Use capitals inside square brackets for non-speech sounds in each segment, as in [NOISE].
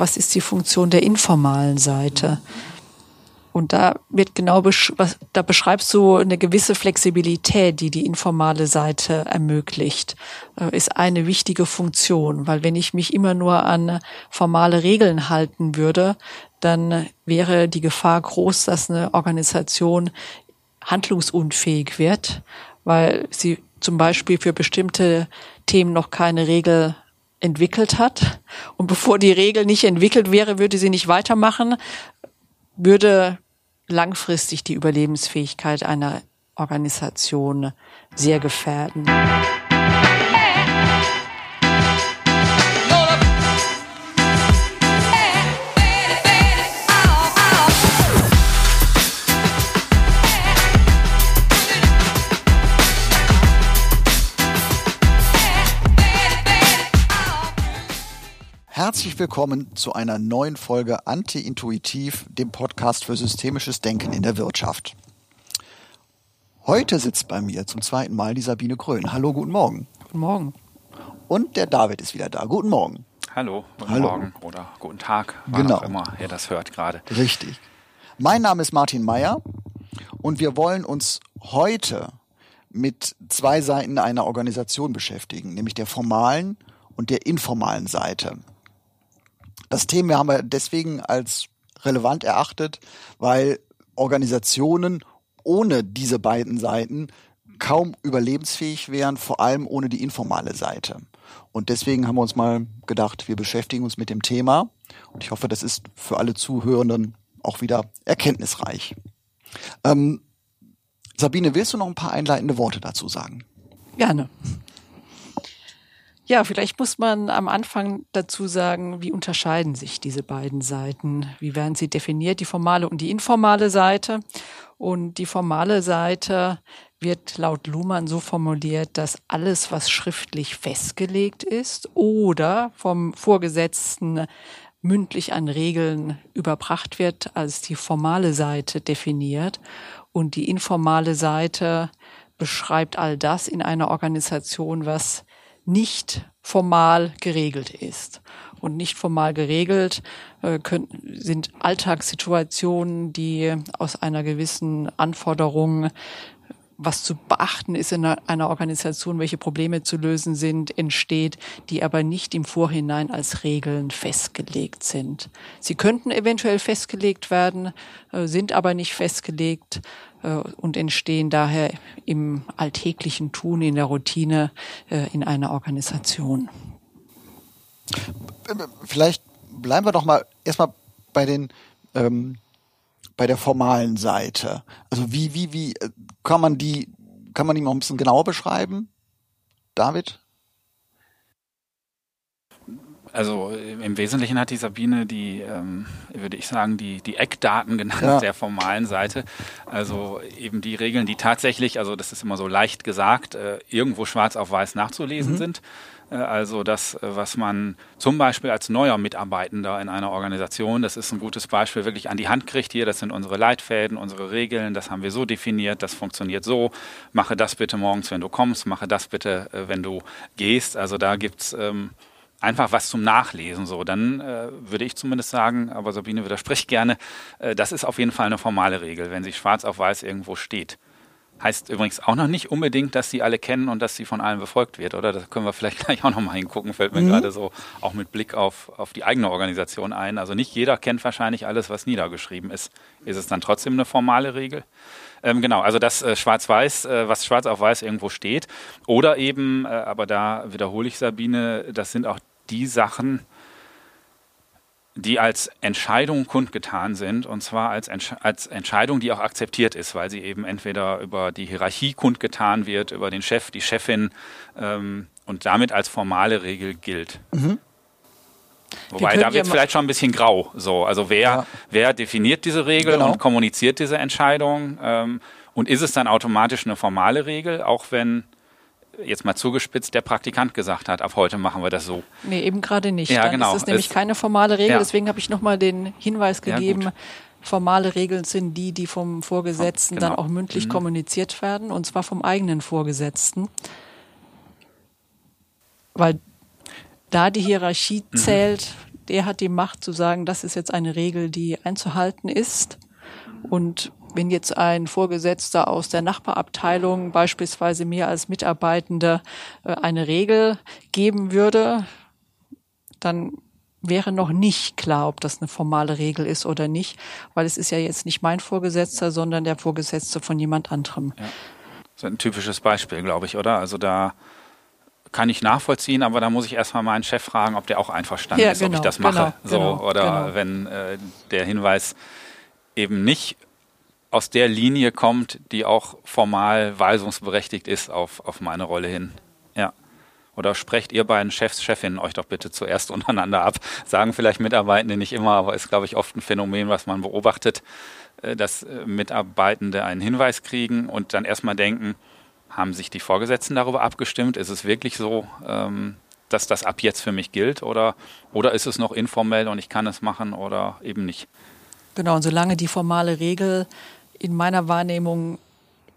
Was ist die Funktion der informalen Seite? Und da wird genau, besch was, da beschreibst du eine gewisse Flexibilität, die die informale Seite ermöglicht, äh, ist eine wichtige Funktion, weil wenn ich mich immer nur an formale Regeln halten würde, dann wäre die Gefahr groß, dass eine Organisation handlungsunfähig wird, weil sie zum Beispiel für bestimmte Themen noch keine Regel entwickelt hat. Und bevor die Regel nicht entwickelt wäre, würde sie nicht weitermachen, würde langfristig die Überlebensfähigkeit einer Organisation sehr gefährden. Herzlich willkommen zu einer neuen Folge Anti-Intuitiv, dem Podcast für systemisches Denken in der Wirtschaft. Heute sitzt bei mir zum zweiten Mal die Sabine Grön. Hallo, guten Morgen. Guten Morgen. Und der David ist wieder da. Guten Morgen. Hallo, guten Hallo. Morgen oder guten Tag, wann Genau. auch immer ihr das hört gerade. Richtig. Mein Name ist Martin Meyer und wir wollen uns heute mit zwei Seiten einer Organisation beschäftigen, nämlich der formalen und der informalen Seite. Das Thema haben wir deswegen als relevant erachtet, weil Organisationen ohne diese beiden Seiten kaum überlebensfähig wären, vor allem ohne die informale Seite. Und deswegen haben wir uns mal gedacht, wir beschäftigen uns mit dem Thema. Und ich hoffe, das ist für alle Zuhörenden auch wieder erkenntnisreich. Ähm, Sabine, willst du noch ein paar einleitende Worte dazu sagen? Gerne. Ja, vielleicht muss man am Anfang dazu sagen, wie unterscheiden sich diese beiden Seiten? Wie werden sie definiert, die formale und die informale Seite? Und die formale Seite wird laut Luhmann so formuliert, dass alles, was schriftlich festgelegt ist oder vom Vorgesetzten mündlich an Regeln überbracht wird, als die formale Seite definiert. Und die informale Seite beschreibt all das in einer Organisation, was nicht formal geregelt ist. Und nicht formal geregelt äh, können, sind Alltagssituationen, die aus einer gewissen Anforderung, was zu beachten ist in einer- Organisation, welche Probleme zu lösen sind, entsteht, die aber nicht im Vorhinein als Regeln festgelegt sind. Sie könnten eventuell festgelegt werden, äh, sind aber nicht festgelegt und entstehen daher im alltäglichen Tun, in der Routine äh, in einer Organisation. Vielleicht bleiben wir doch mal erstmal bei den ähm, bei der formalen Seite. Also wie wie wie äh, kann man die kann man die noch ein bisschen genauer beschreiben? David? Also äh, im Wesentlichen hat die Sabine die, ähm, würde ich sagen, die, die Eckdaten genannt Ja. der formalen Seite. Also eben die Regeln, die tatsächlich, also das ist immer so leicht gesagt, äh, irgendwo schwarz auf weiß nachzulesen sind. Äh, Also das, äh, was man zum Beispiel als neuer Mitarbeitender in einer Organisation, das ist ein gutes Beispiel, wirklich an die Hand kriegt. Hier, das sind unsere Leitfäden, unsere Regeln, das haben wir so definiert, das funktioniert so. Mache das bitte morgens, wenn du kommst, mache das bitte, äh, wenn du gehst. Also da gibt's ähm, einfach was zum Nachlesen. So, dann äh, würde ich zumindest sagen, aber Sabine widerspricht [LAUGHS] gerne, äh, das ist auf jeden Fall eine formale Regel, wenn sie schwarz auf weiß irgendwo steht. Heißt übrigens auch noch nicht unbedingt, dass sie alle kennen und dass sie von allen befolgt wird, oder? Da können wir vielleicht [LAUGHS] gleich auch nochmal hingucken, fällt mir gerade so auch mit Blick auf, auf die eigene Organisation ein. Also nicht jeder kennt wahrscheinlich alles, was niedergeschrieben ist. Ist es dann trotzdem eine formale Regel? Ähm, genau, also das äh, Schwarz-Weiß, äh, was schwarz auf weiß irgendwo steht. Oder eben, äh, aber da wiederhole ich Sabine, das sind auch die Sachen, die als Entscheidung kundgetan sind, und zwar als, Entsch als Entscheidung, die auch akzeptiert ist, weil sie eben entweder über die Hierarchie kundgetan wird, über den Chef, die Chefin ähm, und damit als formale Regel gilt. Wobei können da ja wird mal- vielleicht schon ein bisschen grau. So, also wer, Ja. wer definiert diese Regel Genau. und kommuniziert diese Entscheidung? Ähm, und ist es dann automatisch eine formale Regel, auch wenn jetzt mal zugespitzt der Praktikant gesagt hat, ab heute machen wir das so. Nee, eben gerade nicht. Ja, Dann genau. ist es nämlich Es- keine formale Regel. Ja. Deswegen habe ich nochmal den Hinweis Ja, gegeben. gut. Formale Regeln sind die, die vom Vorgesetzten Genau. dann auch mündlich kommuniziert werden, und zwar vom eigenen Vorgesetzten. Weil da die Hierarchie zählt, der hat die Macht zu sagen, das ist jetzt eine Regel, die einzuhalten ist. Und wenn jetzt ein Vorgesetzter aus der Nachbarabteilung beispielsweise mir als Mitarbeitende äh, eine Regel geben würde, dann wäre noch nicht klar, ob das eine formale Regel ist oder nicht, weil es ist ja jetzt nicht mein Vorgesetzter, sondern der Vorgesetzte von jemand anderem. Ja. Das ist ein typisches Beispiel, glaube ich, oder? Also da kann ich nachvollziehen, aber da muss ich erstmal meinen Chef fragen, ob der auch einverstanden ja, ist, genau, ob ich das mache. Genau, so, genau, oder genau. wenn äh, der Hinweis eben nicht aus der Linie kommt, die auch formal weisungsberechtigt ist auf, auf meine Rolle hin. Ja. Oder sprecht ihr beiden Chefs, Chefinnen euch doch bitte zuerst [LAUGHS] untereinander ab. Sagen vielleicht Mitarbeitende nicht immer, aber ist, glaube ich, oft ein Phänomen, was man beobachtet, äh, dass äh, Mitarbeitende einen Hinweis kriegen und dann erstmal denken, haben sich die Vorgesetzten darüber abgestimmt? Ist es wirklich so, ähm, dass das ab jetzt für mich gilt? Oder, oder ist es noch informell und ich kann es machen oder eben nicht? Genau, und solange die formale Regel in meiner Wahrnehmung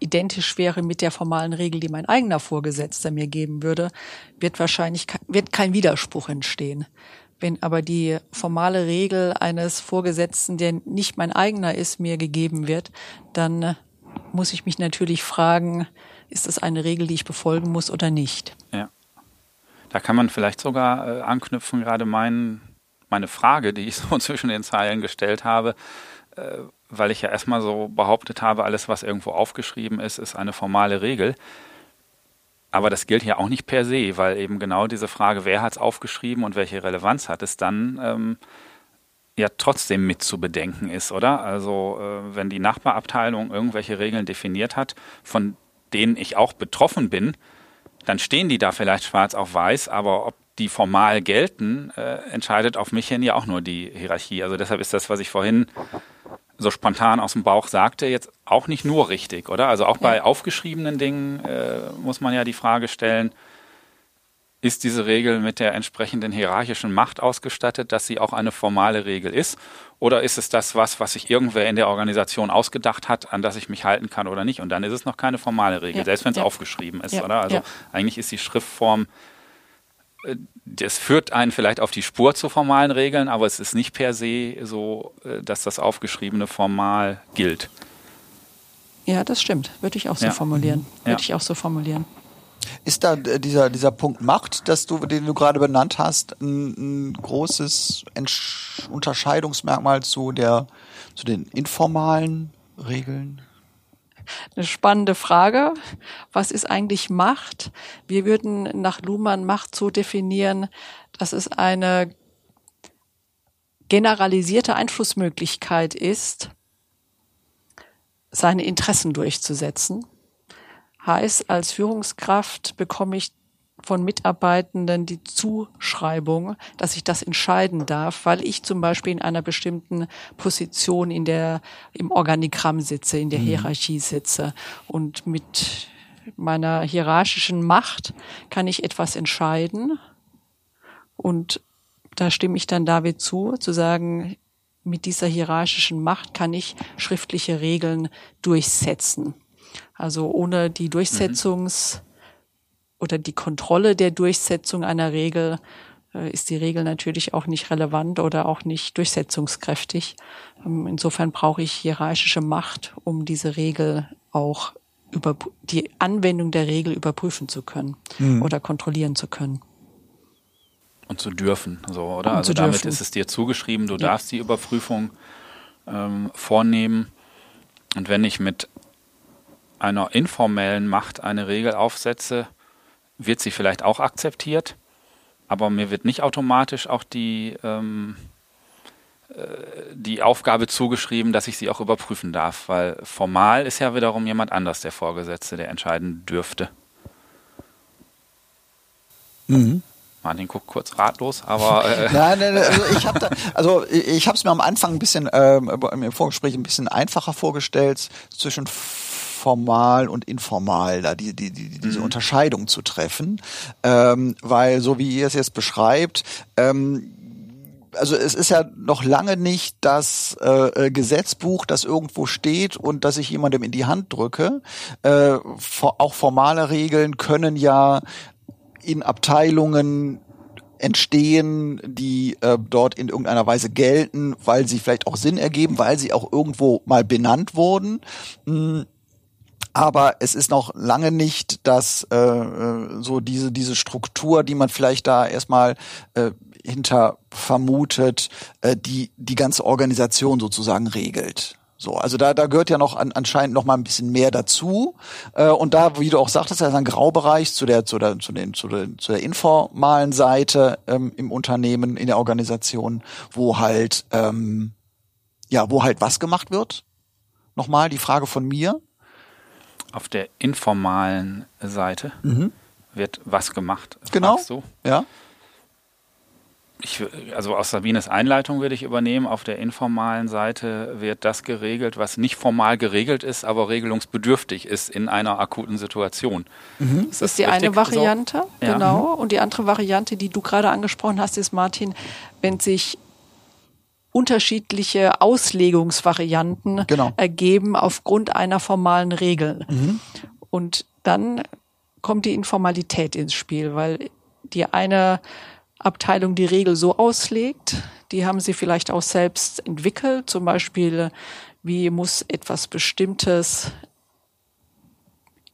identisch wäre mit der formalen Regel, die mein eigener Vorgesetzter mir geben würde, wird wahrscheinlich wird kein Widerspruch entstehen. Wenn aber die formale Regel eines Vorgesetzten, der nicht mein eigener ist, mir gegeben wird, dann muss ich mich natürlich fragen, ist das eine Regel, die ich befolgen muss oder nicht? Ja. Da kann man vielleicht sogar äh, anknüpfen, gerade mein, meine Frage, die ich so [LAUGHS] zwischen den Zeilen gestellt habe. Äh, weil ich ja erstmal so behauptet habe, alles, was irgendwo aufgeschrieben ist, ist eine formale Regel. Aber das gilt ja auch nicht per se, weil eben genau diese Frage, wer hat es aufgeschrieben und welche Relevanz hat es dann, ähm, ja trotzdem mit zu bedenken ist, oder? Also äh, wenn die Nachbarabteilung irgendwelche Regeln definiert hat, von denen ich auch betroffen bin, dann stehen die da vielleicht schwarz auf weiß, aber ob die formal gelten, äh, entscheidet auf mich hin ja auch nur die Hierarchie. Also deshalb ist das, was ich vorhin so spontan aus dem Bauch sagte, jetzt auch nicht nur richtig, oder? Also auch bei aufgeschriebenen Dingen äh, muss man ja die Frage stellen, ist diese Regel mit der entsprechenden hierarchischen Macht ausgestattet, dass sie auch eine formale Regel ist? Oder ist es das was, was sich irgendwer in der Organisation ausgedacht hat, an das ich mich halten kann oder nicht? Und dann ist es noch keine formale Regel, ja. selbst wenn es ja. aufgeschrieben ist, oder? Also eigentlich ist die Schriftform das führt einen vielleicht auf die Spur zu formalen Regeln, aber es ist nicht per se so, äh, dass das Aufgeschriebene formal gilt. Ja, das stimmt. Würde ich auch so ja. formulieren. Mhm. Würde ja. ich auch so formulieren. Ist da äh, dieser, dieser Punkt Macht, dass du, den du gerade benannt hast, ein, ein großes Entsch Unterscheidungsmerkmal zu der, zu den informalen Regeln? Eine spannende Frage. Was ist eigentlich Macht? Wir würden nach Luhmann Macht so definieren, dass es eine generalisierte Einflussmöglichkeit ist, seine Interessen durchzusetzen. Heißt, als Führungskraft bekomme ich von Mitarbeitenden die Zuschreibung, dass ich das entscheiden darf, weil ich zum Beispiel in einer bestimmten Position in der, im Organigramm sitze, in der mhm. Hierarchie sitze und mit meiner hierarchischen Macht kann ich etwas entscheiden und da stimme ich dann David zu, zu sagen, mit dieser hierarchischen Macht kann ich schriftliche Regeln durchsetzen. Also ohne die Durchsetzungs- oder die Kontrolle der Durchsetzung einer Regel äh, ist die Regel natürlich auch nicht relevant oder auch nicht durchsetzungskräftig. Ähm, insofern brauche ich hierarchische Macht, um diese Regel auch über die Anwendung der Regel überprüfen zu können mhm. oder kontrollieren zu können. Und zu dürfen, so, oder? Und also damit ist es dir zugeschrieben, du ja. darfst die Überprüfung ähm, vornehmen. Und wenn ich mit einer informellen Macht eine Regel aufsetze, wird sie vielleicht auch akzeptiert, aber mir wird nicht automatisch auch die, ähm, äh, die Aufgabe zugeschrieben, dass ich sie auch überprüfen darf, weil formal ist ja wiederum jemand anders der Vorgesetzte, der entscheiden dürfte. Mhm. Martin guckt kurz ratlos, aber [LAUGHS] äh nein, nein, nein, also ich habe also ich habe es mir am Anfang ein bisschen ähm, im Vorgespräch ein bisschen einfacher vorgestellt zwischen formal und informal, da die, die, die, diese mhm. Unterscheidung zu treffen. Ähm, weil so wie ihr es jetzt beschreibt, ähm, also es ist ja noch lange nicht das äh, Gesetzbuch, das irgendwo steht und das ich jemandem in die Hand drücke. Äh, auch formale Regeln können ja in Abteilungen entstehen, die äh, dort in irgendeiner Weise gelten, weil sie vielleicht auch Sinn ergeben, weil sie auch irgendwo mal benannt wurden. Mm, aber es ist noch lange nicht, dass äh, äh, so diese diese Struktur, die man vielleicht da erstmal äh, hinter vermutet, äh, die die ganze Organisation sozusagen regelt. So, also da, da gehört ja noch an, anscheinend noch mal ein bisschen mehr dazu. Äh, und da, wie du auch sagtest, da ist ein Graubereich zu der, zu der, zu den, zu der, zu der informalen Seite ähm, im Unternehmen, in der Organisation, wo halt, ähm, ja, wo halt was gemacht wird. Nochmal die Frage von mir. Auf der informalen Seite mhm. wird was gemacht. Genau. Du? Ja ich, also aus Sabines Einleitung würde ich übernehmen, auf der informalen Seite wird das geregelt, was nicht formal geregelt ist, aber regelungsbedürftig ist in einer akuten Situation. Mhm. Das, ist die richtig? eine Variante, so? genau. Ja. Und die andere Variante, die du gerade angesprochen hast, ist, Martin, wenn sich unterschiedliche Auslegungsvarianten genau. ergeben aufgrund einer formalen Regel. Mhm. Und dann kommt die Informalität ins Spiel, weil die eine Abteilung die Regel so auslegt. Die haben sie vielleicht auch selbst entwickelt. Zum Beispiel, wie muss etwas Bestimmtes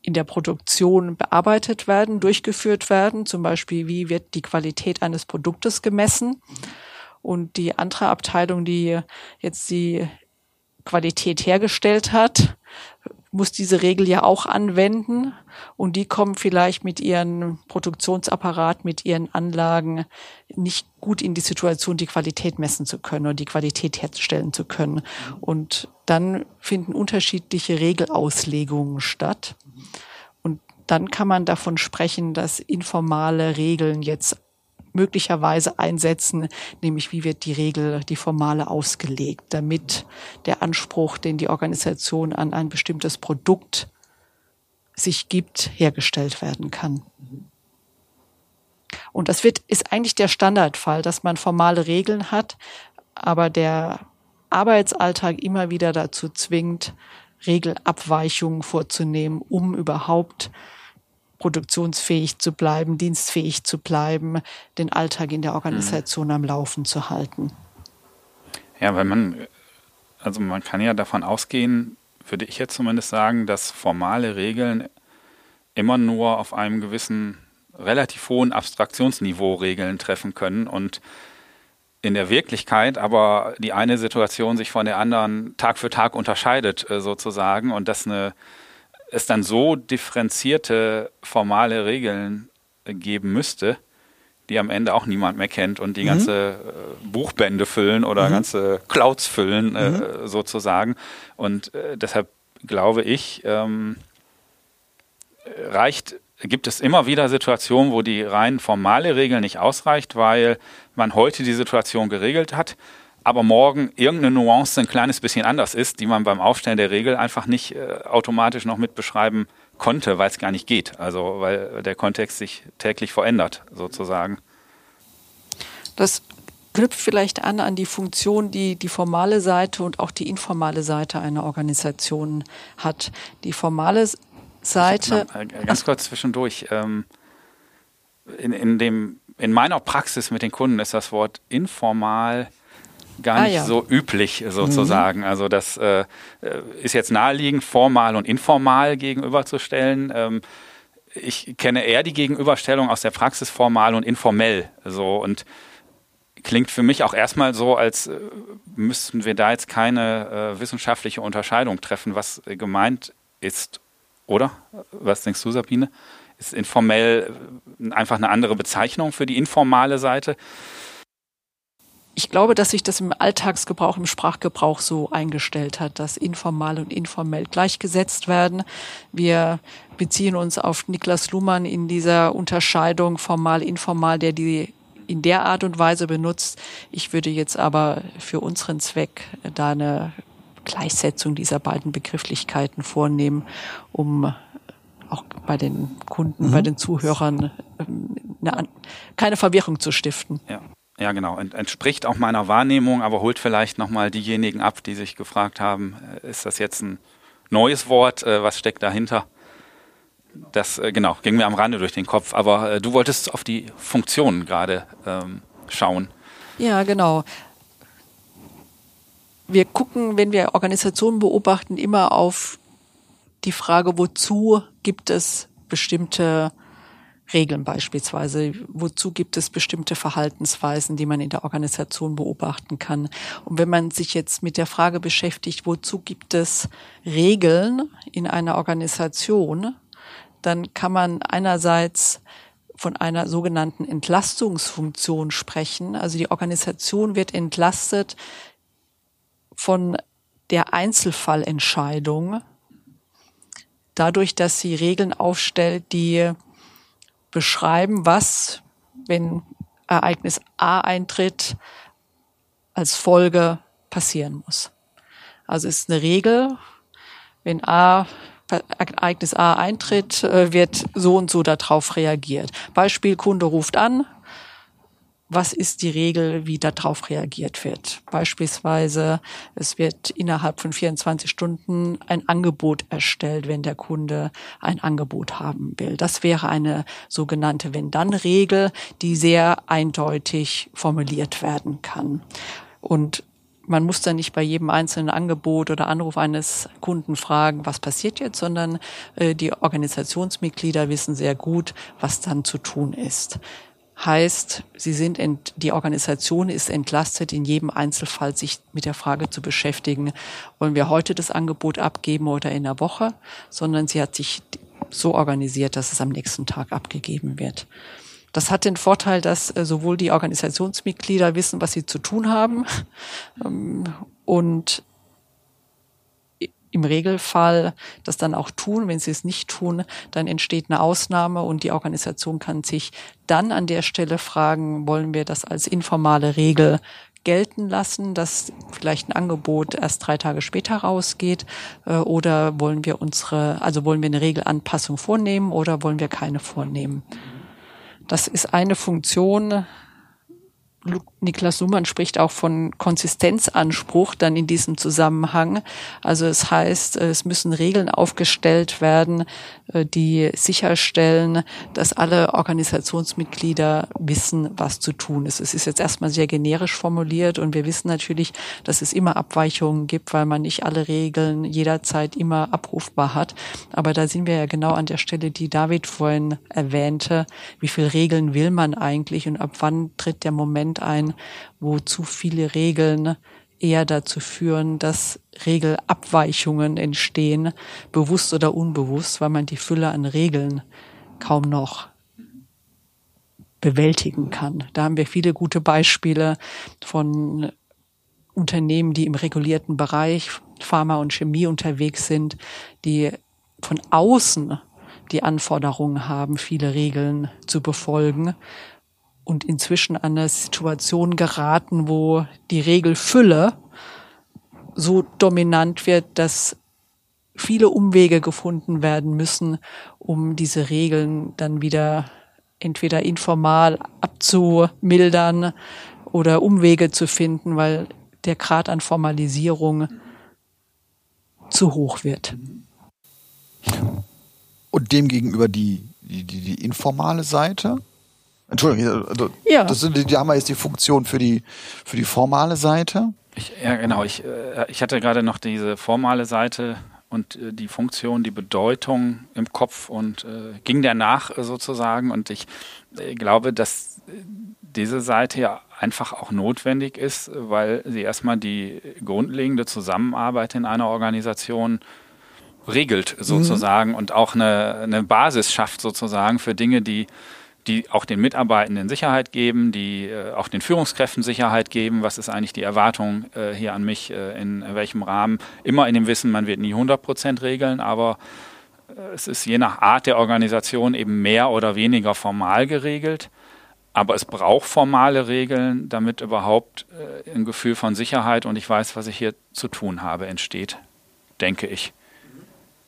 in der Produktion bearbeitet werden, durchgeführt werden. Zum Beispiel, wie wird die Qualität eines Produktes gemessen. Und die andere Abteilung, die jetzt die Qualität hergestellt hat, muss diese Regel ja auch anwenden und die kommen vielleicht mit ihren Produktionsapparat, mit ihren Anlagen nicht gut in die Situation, die Qualität messen zu können oder die Qualität herstellen zu können. Und dann finden unterschiedliche Regelauslegungen statt. Und dann kann man davon sprechen, dass informale Regeln jetzt möglicherweise einsetzen, nämlich wie wird die Regel, die formale ausgelegt, damit der Anspruch, den die Organisation an ein bestimmtes Produkt sich gibt, hergestellt werden kann. Und das wird, ist eigentlich der Standardfall, dass man formale Regeln hat, aber der Arbeitsalltag immer wieder dazu zwingt, Regelabweichungen vorzunehmen, um überhaupt produktionsfähig zu bleiben, dienstfähig zu bleiben, den Alltag in der Organisation mhm. am Laufen zu halten. Ja, weil man, also man kann ja davon ausgehen, würde ich jetzt zumindest sagen, dass formale Regeln immer nur auf einem gewissen relativ hohen Abstraktionsniveau Regeln treffen können und in der Wirklichkeit aber die eine Situation sich von der anderen Tag für Tag unterscheidet äh, sozusagen und dass eine es dann so differenzierte formale Regeln geben müsste, die am Ende auch niemand mehr kennt und die mhm. ganze äh, Buchbände füllen oder mhm. ganze Clouds füllen, äh, mhm. sozusagen. Und äh, deshalb glaube ich, ähm, reicht, gibt es immer wieder Situationen, wo die rein formale Regel nicht ausreicht, weil man heute die Situation geregelt hat aber morgen irgendeine Nuance ein kleines bisschen anders ist, die man beim Aufstellen der Regel einfach nicht äh, automatisch noch mit beschreiben konnte, weil es gar nicht geht. Also weil der Kontext sich täglich verändert, sozusagen. Das knüpft vielleicht an an die Funktion, die die formale Seite und auch die informale Seite einer Organisation hat. Die formale Seite. Ich, ganz kurz zwischendurch. Ähm, in, in, dem, in meiner Praxis mit den Kunden ist das Wort informal gar ah, nicht ja. so üblich sozusagen. Mhm. Also das äh, ist jetzt naheliegend, formal und informal gegenüberzustellen. Ähm, ich kenne eher die Gegenüberstellung aus der Praxis formal und informell. So und klingt für mich auch erstmal so, als äh, müssten wir da jetzt keine äh, wissenschaftliche Unterscheidung treffen, was gemeint ist, oder? Was denkst du, Sabine? Ist informell einfach eine andere Bezeichnung für die informale Seite? Ich glaube, dass sich das im Alltagsgebrauch, im Sprachgebrauch so eingestellt hat, dass informal und informell gleichgesetzt werden. Wir beziehen uns auf Niklas Luhmann in dieser Unterscheidung formal, informal, der die in der Art und Weise benutzt. Ich würde jetzt aber für unseren Zweck da eine Gleichsetzung dieser beiden Begrifflichkeiten vornehmen, um auch bei den Kunden, mhm. bei den Zuhörern ähm, eine, keine Verwirrung zu stiften. Ja. Ja, genau. Entspricht auch meiner Wahrnehmung, aber holt vielleicht nochmal diejenigen ab, die sich gefragt haben, äh, ist das jetzt ein neues Wort? Äh, was steckt dahinter? das äh, genau ging mir am Rande durch den Kopf. Aber äh, du wolltest auf die Funktionen gerade ähm, schauen. Ja, genau. Wir gucken, wenn wir Organisationen beobachten, immer auf die Frage, wozu gibt es bestimmte Regeln beispielsweise, wozu gibt es bestimmte Verhaltensweisen, die man in der Organisation beobachten kann. Und wenn man sich jetzt mit der Frage beschäftigt, wozu gibt es Regeln in einer Organisation, dann kann man einerseits von einer sogenannten Entlastungsfunktion sprechen. Also die Organisation wird entlastet von der Einzelfallentscheidung, dadurch, dass sie Regeln aufstellt, die beschreiben, was, wenn Ereignis A eintritt, als Folge passieren muss. Also es ist eine Regel, wenn A Ereignis A eintritt, äh, wird so und so darauf reagiert. Beispiel, Kunde ruft an, was ist die Regel, wie darauf reagiert wird. Beispielsweise, es wird innerhalb von 24 Stunden ein Angebot erstellt, wenn der Kunde ein Angebot haben will. Das wäre eine sogenannte Wenn-Dann-Regel, die sehr eindeutig formuliert werden kann. Und man muss dann nicht bei jedem einzelnen Angebot oder Anruf eines Kunden fragen, was passiert jetzt, sondern äh, die Organisationsmitglieder wissen sehr gut, was dann zu tun ist. Heißt, sie sind ent, die Organisation ist entlastet, in jedem Einzelfall sich mit der Frage zu beschäftigen, wollen wir heute das Angebot abgeben oder in der Woche, sondern sie hat sich so organisiert, dass es am nächsten Tag abgegeben wird. Das hat den Vorteil, dass äh, sowohl die Organisationsmitglieder wissen, was sie zu tun haben ähm, und im Regelfall das dann auch tun. Wenn sie es nicht tun, dann entsteht eine Ausnahme und die Organisation kann sich dann an der Stelle fragen, wollen wir das als informale Regel gelten lassen, dass vielleicht ein Angebot erst drei Tage später rausgeht äh, oder wollen wir unsere, also wollen wir eine Regelanpassung vornehmen oder wollen wir keine vornehmen. Das ist eine Funktion. Niklas Luhmann spricht auch von Konsistenzanspruch dann in diesem Zusammenhang. Also es heißt, es müssen Regeln aufgestellt werden, äh, die sicherstellen, dass alle Organisationsmitglieder wissen, was zu tun ist. Es ist jetzt erstmal sehr generisch formuliert und wir wissen natürlich, dass es immer Abweichungen gibt, weil man nicht alle Regeln jederzeit immer abrufbar hat. Aber da sind wir ja genau an der Stelle, die David vorhin erwähnte. Wie viele Regeln will man eigentlich und ab wann tritt der Moment ein, wo zu viele Regeln eher dazu führen, dass Regelabweichungen entstehen, bewusst oder unbewusst, weil man die Fülle an Regeln kaum noch bewältigen kann. Da haben wir viele gute Beispiele von Unternehmen, die im regulierten Bereich Pharma und Chemie unterwegs sind, die von außen die Anforderungen haben, viele Regeln zu befolgen und inzwischen an eine Situation geraten, wo die Regelfülle so dominant wird, dass viele Umwege gefunden werden müssen, um diese Regeln dann wieder entweder informal abzumildern oder Umwege zu finden, weil der Grad an Formalisierung zu hoch wird. Und demgegenüber die, die, die, die informale Seite? Entschuldigung, also ja. das sind, die haben wir jetzt die Funktion für die, für die formale Seite. Ich, ja, genau. Ich, äh, ich hatte gerade noch diese formale Seite und äh, die Funktion, die Bedeutung im Kopf und äh, ging danach äh, sozusagen. Und ich äh, glaube, dass diese Seite ja einfach auch notwendig ist, weil sie erstmal die grundlegende Zusammenarbeit in einer Organisation regelt sozusagen mhm. und auch eine, eine Basis schafft sozusagen für Dinge, die die auch den Mitarbeitenden Sicherheit geben, die äh, auch den Führungskräften Sicherheit geben. Was ist eigentlich die Erwartung äh, hier an mich, äh, in welchem Rahmen? Immer in dem Wissen, man wird nie 100 Prozent regeln, aber äh, es ist je nach Art der Organisation eben mehr oder weniger formal geregelt. Aber es braucht formale Regeln, damit überhaupt äh, ein Gefühl von Sicherheit und ich weiß, was ich hier zu tun habe, entsteht, denke ich.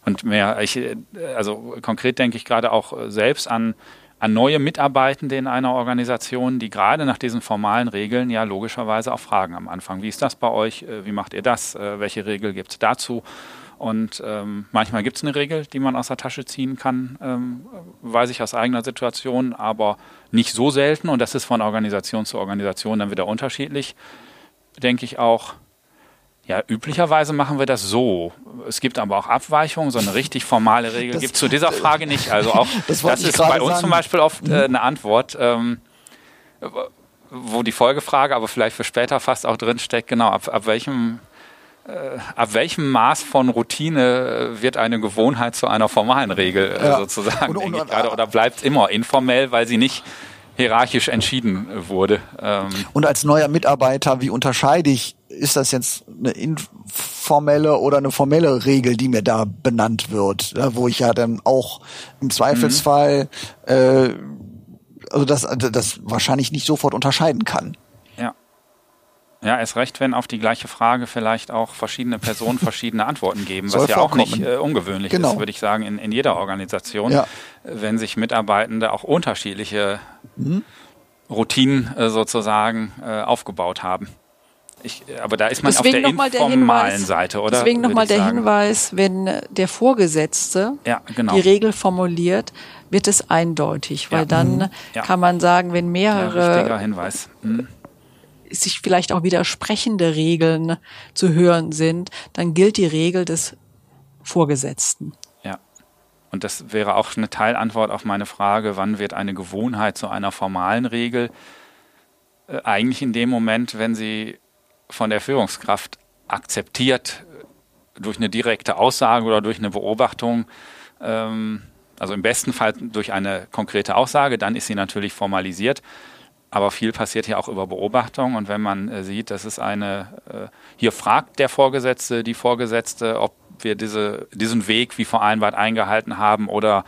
Und mehr, ich, äh, also konkret denke ich gerade auch selbst an an neue Mitarbeitende in einer Organisation, die gerade nach diesen formalen Regeln ja logischerweise auch fragen am Anfang. Wie ist das bei euch? Äh, wie macht ihr das? Äh, welche Regel gibt es dazu? Und ähm, manchmal gibt es eine Regel, die man aus der Tasche ziehen kann, ähm, weiß ich aus eigener Situation, aber nicht so selten. Und das ist von Organisation zu Organisation dann wieder unterschiedlich, denke ich auch. Ja, üblicherweise machen wir das so. Es gibt aber auch Abweichungen. So eine richtig formale Regel gibt es zu dieser [LAUGHS] Frage nicht. Also auch [LAUGHS] das, das ist bei uns sagen. zum Beispiel oft äh, eine Antwort, ähm, wo die Folgefrage aber vielleicht für später fast auch drin steckt. Genau, ab, ab welchem äh, ab welchem Maß von Routine wird eine Gewohnheit zu einer formalen Regel äh, ja. sozusagen? Und, und, gerade, oder bleibt immer informell, weil sie nicht hierarchisch entschieden wurde? Ähm und als neuer Mitarbeiter, wie unterscheide ich, ist das jetzt eine informelle oder eine formelle Regel, die mir da benannt wird, wo ich ja dann auch im Zweifelsfall mhm. äh, also das, das wahrscheinlich nicht sofort unterscheiden kann. Ja, erst recht, wenn auf die gleiche Frage vielleicht auch verschiedene Personen [LAUGHS] verschiedene Antworten geben, was ja auch nicht äh, ungewöhnlich genau. ist, würde ich sagen, in, in jeder Organisation, ja. wenn sich Mitarbeitende auch unterschiedliche mhm. Routinen äh, sozusagen äh, aufgebaut haben. Ich, aber da ist man deswegen auf der informalen Hinweis, Seite, oder? Deswegen nochmal der sagen. Hinweis, wenn der Vorgesetzte ja, genau. die Regel formuliert, wird es eindeutig, weil ja. dann mhm. ja. kann man sagen, wenn mehrere. Mhm sich vielleicht auch widersprechende Regeln zu hören sind, dann gilt die Regel des Vorgesetzten. Ja. Und das wäre auch eine Teilantwort auf meine Frage, wann wird eine Gewohnheit zu einer formalen Regel? Äh, eigentlich in dem Moment, wenn sie von der Führungskraft akzeptiert durch eine direkte Aussage oder durch eine Beobachtung, ähm, also im besten Fall durch eine konkrete Aussage, dann ist sie natürlich formalisiert. Aber viel passiert ja auch über Beobachtung. Und wenn man äh, sieht, dass es eine, äh, hier fragt der Vorgesetzte, die Vorgesetzte, ob wir diese, diesen Weg wie vereinbart eingehalten haben oder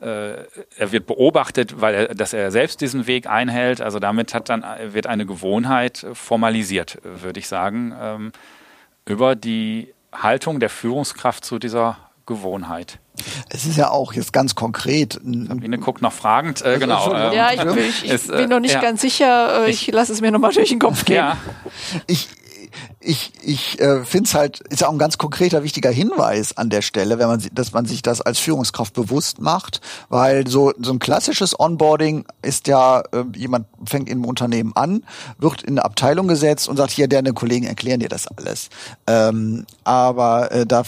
er wird beobachtet, weil er, dass er selbst diesen Weg einhält. Also damit hat dann, wird eine Gewohnheit formalisiert, würde ich sagen, ähm, über die Haltung der Führungskraft zu dieser Gewohnheit. Es ist ja auch jetzt ganz konkret. Sabine guckt noch fragend. Äh, genau. Ähm, ja, ich, ich, [LAUGHS] ich ist, bin noch nicht ja. ganz sicher. Äh, ich, ich lasse es mir nochmal durch den Kopf gehen. Ja. Ich, ich, ich äh, finde es halt, ist auch ein ganz konkreter, wichtiger Hinweis an der Stelle, wenn man, dass man sich das als Führungskraft bewusst macht, weil so, so ein klassisches Onboarding ist ja, äh, jemand fängt in einem Unternehmen an, wird in eine Abteilung gesetzt und sagt, hier, deine Kollegen erklären dir das alles. Ähm, aber äh, da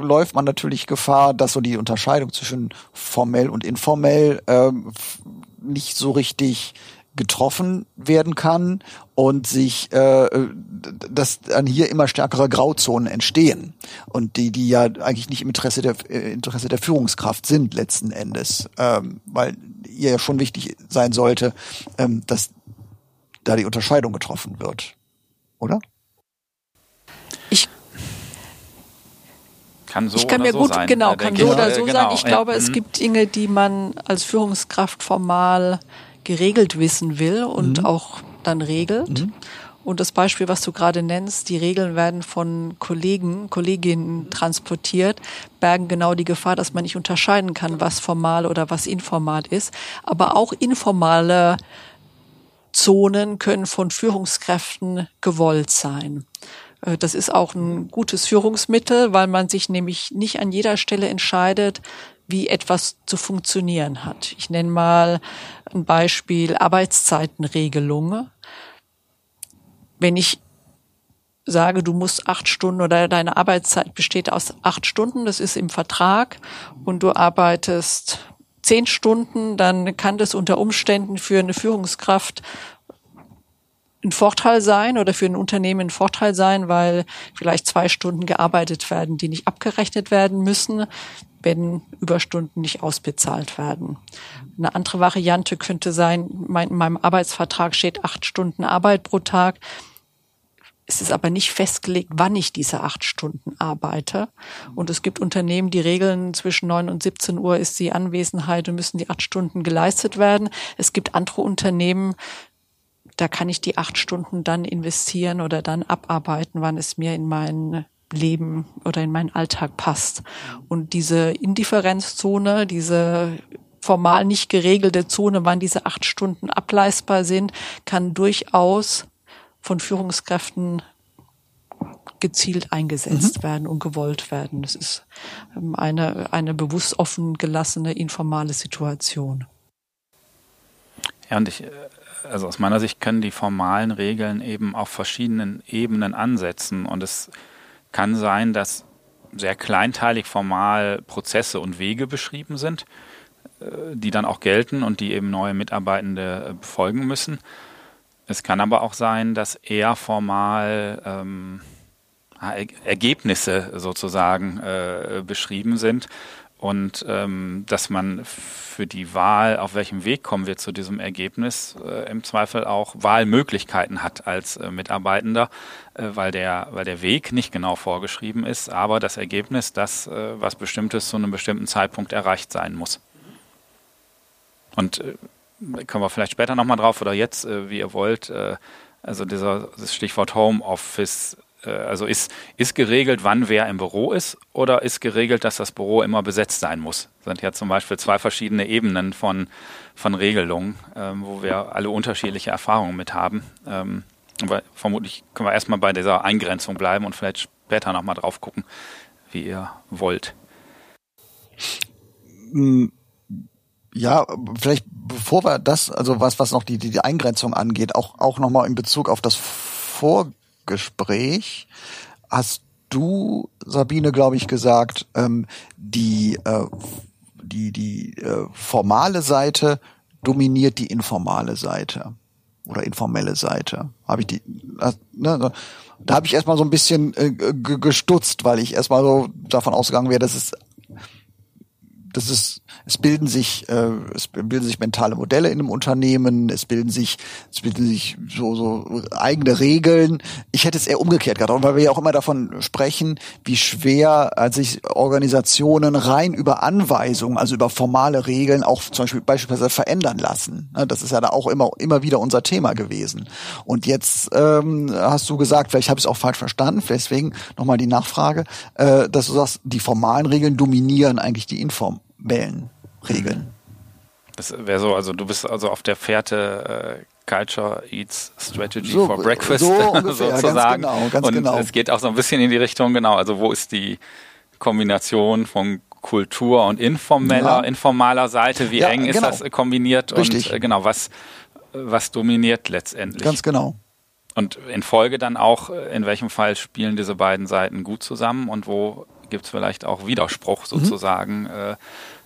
läuft man natürlich Gefahr, dass so die Unterscheidung zwischen formell und informell äh, nicht so richtig getroffen werden kann und sich, äh, dass dann hier immer stärkere Grauzonen entstehen und die, die ja eigentlich nicht im Interesse der äh, Interesse der Führungskraft sind letzten Endes, ähm, weil ihr ja schon wichtig sein sollte, ähm, dass da die Unterscheidung getroffen wird, oder? Ich kann so ich kann mir so gut, sein, genau, kann so oder so genau, sein. Ich glaube, ja. es mhm. gibt Dinge, die man als Führungskraft formal geregelt wissen will und mhm. auch dann regelt. Mhm. Und das Beispiel, was du gerade nennst, die Regeln werden von Kollegen, Kolleginnen transportiert, bergen genau die Gefahr, dass man nicht unterscheiden kann, was formal oder was informal ist. Aber auch informale Zonen können von Führungskräften gewollt sein. Äh, das ist auch ein gutes Führungsmittel, weil man sich nämlich nicht an jeder Stelle entscheidet, wie etwas zu funktionieren hat. Ich nenne mal ein Beispiel Arbeitszeitenregelung. Wenn ich sage, du musst acht Stunden oder deine Arbeitszeit besteht aus acht Stunden, das ist im Vertrag, und du arbeitest zehn Stunden, dann kann das unter Umständen für eine Führungskraft ein Vorteil sein oder für ein Unternehmen ein Vorteil sein, weil vielleicht zwei Stunden gearbeitet werden, die nicht abgerechnet werden müssen wenn Überstunden nicht ausbezahlt werden. Eine andere Variante könnte sein, in meinem Arbeitsvertrag steht acht Stunden Arbeit pro Tag. Es ist aber nicht festgelegt, wann ich diese acht Stunden arbeite. Und es gibt Unternehmen, die regeln, zwischen neun und 17 Uhr ist die Anwesenheit und müssen die acht Stunden geleistet werden. Es gibt andere Unternehmen, da kann ich die acht Stunden dann investieren oder dann abarbeiten, wann es mir in meinen Leben oder in meinen Alltag passt. Und diese Indifferenzzone, diese formal nicht geregelte Zone, wann diese acht Stunden ableistbar sind, kann durchaus von Führungskräften gezielt eingesetzt mhm. werden und gewollt werden. Das ist ähm, eine, eine bewusst offen gelassene, informale Situation. Ja, und ich, äh, also aus meiner Sicht können die formalen Regeln eben auf verschiedenen Ebenen ansetzen. Und es kann sein, dass sehr kleinteilig formal Prozesse und Wege beschrieben sind, äh, die dann auch gelten und die eben neue Mitarbeitende äh, befolgen müssen. Es kann aber auch sein, dass eher formal ähm, Ergebnisse sozusagen äh, beschrieben sind und ähm, dass man für die Wahl, auf welchem Weg kommen wir zu diesem Ergebnis, äh, im Zweifel auch Wahlmöglichkeiten hat als äh, Mitarbeitender, äh, weil der weil der Weg nicht genau vorgeschrieben ist, aber das Ergebnis, das äh, was bestimmtes zu einem bestimmten Zeitpunkt erreicht sein muss. Und äh, kommen wir vielleicht später nochmal drauf oder jetzt, äh, wie ihr wollt. Äh, also dieser das Stichwort Homeoffice äh, also ist, ist geregelt, wann wer im Büro ist oder ist geregelt, dass das Büro immer besetzt sein muss? Das sind ja zum Beispiel zwei verschiedene Ebenen von, von Regelungen, ähm, wo wir alle unterschiedliche Erfahrungen mit haben. Ähm, vermutlich können wir erstmal bei dieser Eingrenzung bleiben und vielleicht später nochmal drauf gucken, wie ihr wollt. Hm, ja, vielleicht bevor wir das, also was, was noch die, die Eingrenzung angeht, auch, auch nochmal in Bezug auf das Vor Gespräch hast du, Sabine, glaube ich, gesagt, ähm, die, äh, die, die äh, formale Seite dominiert die informale Seite oder informelle Seite. Habe ich die, äh, ne, da habe ich erstmal so ein bisschen äh, gestutzt, weil ich erstmal so davon ausgegangen wäre, dass es das ist, es bilden sich, äh, es bilden sich mentale Modelle in einem Unternehmen, es bilden sich, es bilden sich so, so eigene Regeln. Ich hätte es eher umgekehrt gedacht, weil wir ja auch immer davon sprechen, wie schwer als sich Organisationen rein über Anweisungen, also über formale Regeln auch zum Beispiel beispielsweise verändern lassen. Das ist ja da auch immer, immer wieder unser Thema gewesen. Und jetzt ähm, hast du gesagt, vielleicht habe ich es auch falsch verstanden, deswegen nochmal die Nachfrage, äh, dass du sagst, die formalen Regeln dominieren eigentlich die Inform Bällen regeln. Das wäre so, also du bist also auf der Fährte äh, Culture Eats Strategy so, for Breakfast so [LAUGHS] ungefähr, sozusagen. Ganz genau, ganz Und genau. es geht auch so ein bisschen in die Richtung, genau, also wo ist die Kombination von Kultur und informeller, ja. informaler Seite, wie ja, eng genau. ist das kombiniert Richtig. und äh, genau, was, was dominiert letztendlich. Ganz genau. Und in Folge dann auch, äh, in welchem Fall spielen diese beiden Seiten gut zusammen und wo gibt es vielleicht auch Widerspruch mhm. sozusagen. Mhm.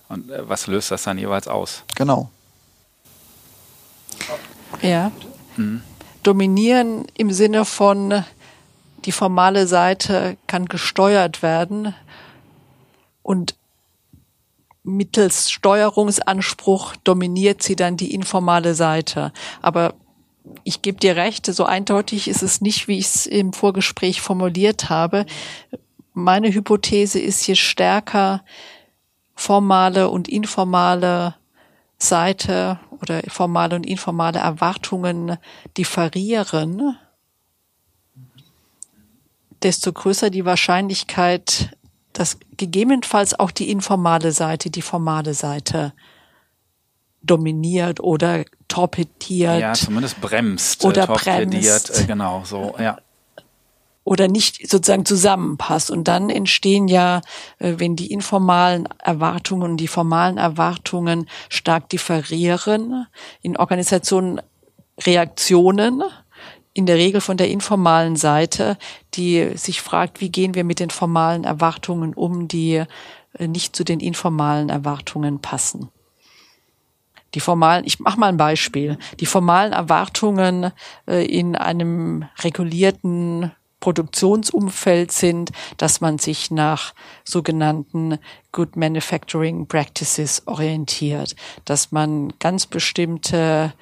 und äh, was löst das dann jeweils aus? Genau. Ja. Mhm. Dominieren im Sinne von, die formale Seite kann gesteuert werden und mittels Steuerungsanspruch dominiert sie dann die informale Seite. Aber ich gebe dir recht, so eindeutig ist es nicht, wie ich es im Vorgespräch formuliert habe meine Hypothese ist, je stärker formale und informale Seite oder formale und informale Erwartungen differieren, desto größer die Wahrscheinlichkeit, dass gegebenenfalls auch die informale Seite die formale Seite dominiert oder torpediert. Ja, zumindest bremst. Oder bremst. Äh, genau, so, ja oder nicht sozusagen zusammenpasst. Und dann entstehen ja, äh, wenn die informalen Erwartungen und die formalen Erwartungen stark differieren, in Organisationen Reaktionen, in der Regel von der informalen Seite, die sich fragt, wie gehen wir mit den formalen Erwartungen um, die äh, nicht zu den informalen Erwartungen passen. Die formalen, ich mache mal ein Beispiel. Die formalen Erwartungen äh, in einem regulierten Produktionsumfeld sind, dass man sich nach sogenannten Good Manufacturing Practices orientiert, dass man ganz bestimmte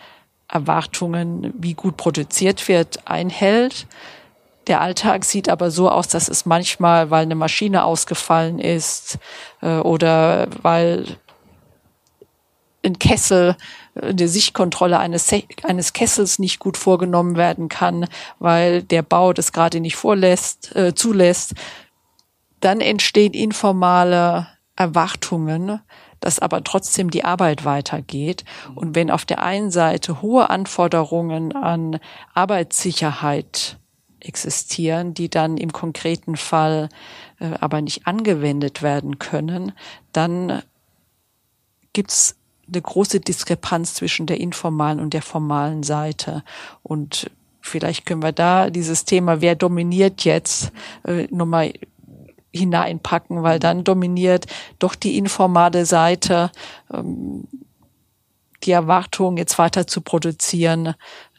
Erwartungen, wie gut produziert wird, einhält. Der Alltag sieht aber so aus, dass es manchmal, weil eine Maschine ausgefallen ist äh, oder weil ein Kessel die Sichtkontrolle eines, eines Kessels nicht gut vorgenommen werden kann, weil der Bau das gerade nicht vorlässt, äh, zulässt, dann entstehen informale Erwartungen, dass aber trotzdem die Arbeit weitergeht. Und wenn auf der einen Seite hohe Anforderungen an Arbeitssicherheit existieren, die dann im konkreten Fall äh, aber nicht angewendet werden können, dann gibt's eine große Diskrepanz zwischen der informalen und der formalen Seite. Und vielleicht können wir da dieses Thema, wer dominiert jetzt, äh, nochmal hineinpacken, weil dann dominiert doch die informale Seite ähm, die Erwartung, jetzt weiter zu produzieren,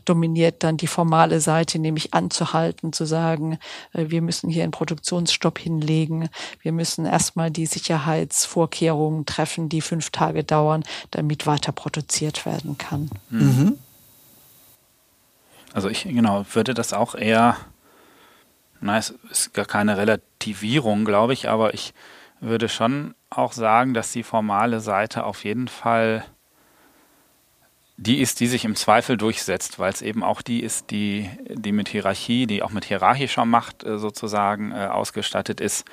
dominiert dann die formale Seite, nämlich anzuhalten, zu sagen, äh, wir müssen hier einen Produktionsstopp hinlegen, wir müssen erstmal die Sicherheitsvorkehrungen treffen, die fünf Tage dauern, damit weiter produziert werden kann. Mhm. Also ich genau würde das auch eher, na, es ist gar keine Relativierung, glaube ich, aber ich würde schon auch sagen, dass die formale Seite auf jeden Fall die ist, die sich im Zweifel durchsetzt, weil es eben auch die ist, die, die mit Hierarchie, die auch mit hierarchischer Macht äh, sozusagen äh, ausgestattet ist.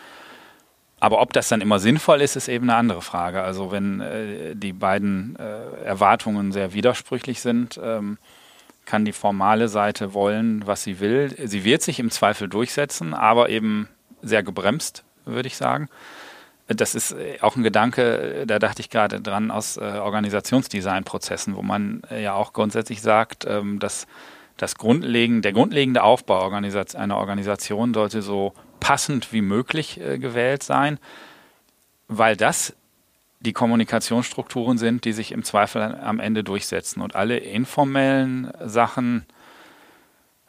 Aber ob das dann immer sinnvoll ist, ist eben eine andere Frage. Also wenn äh, die beiden Erwartungen sehr widersprüchlich sind, ähm, kann die formale Seite wollen, was sie will. Sie wird sich im Zweifel durchsetzen, aber eben sehr gebremst, würde ich sagen das ist äh, auch ein Gedanke, äh, da dachte ich gerade dran aus äh, Organisationsdesign-Prozessen, wo man äh, ja auch grundsätzlich sagt, ähm, dass das grundlegend, der grundlegende Aufbau einer Organisation sollte so passend wie möglich äh, gewählt sein, weil das die Kommunikationsstrukturen sind, die sich im Zweifel am Ende durchsetzen. Und alle informellen Sachen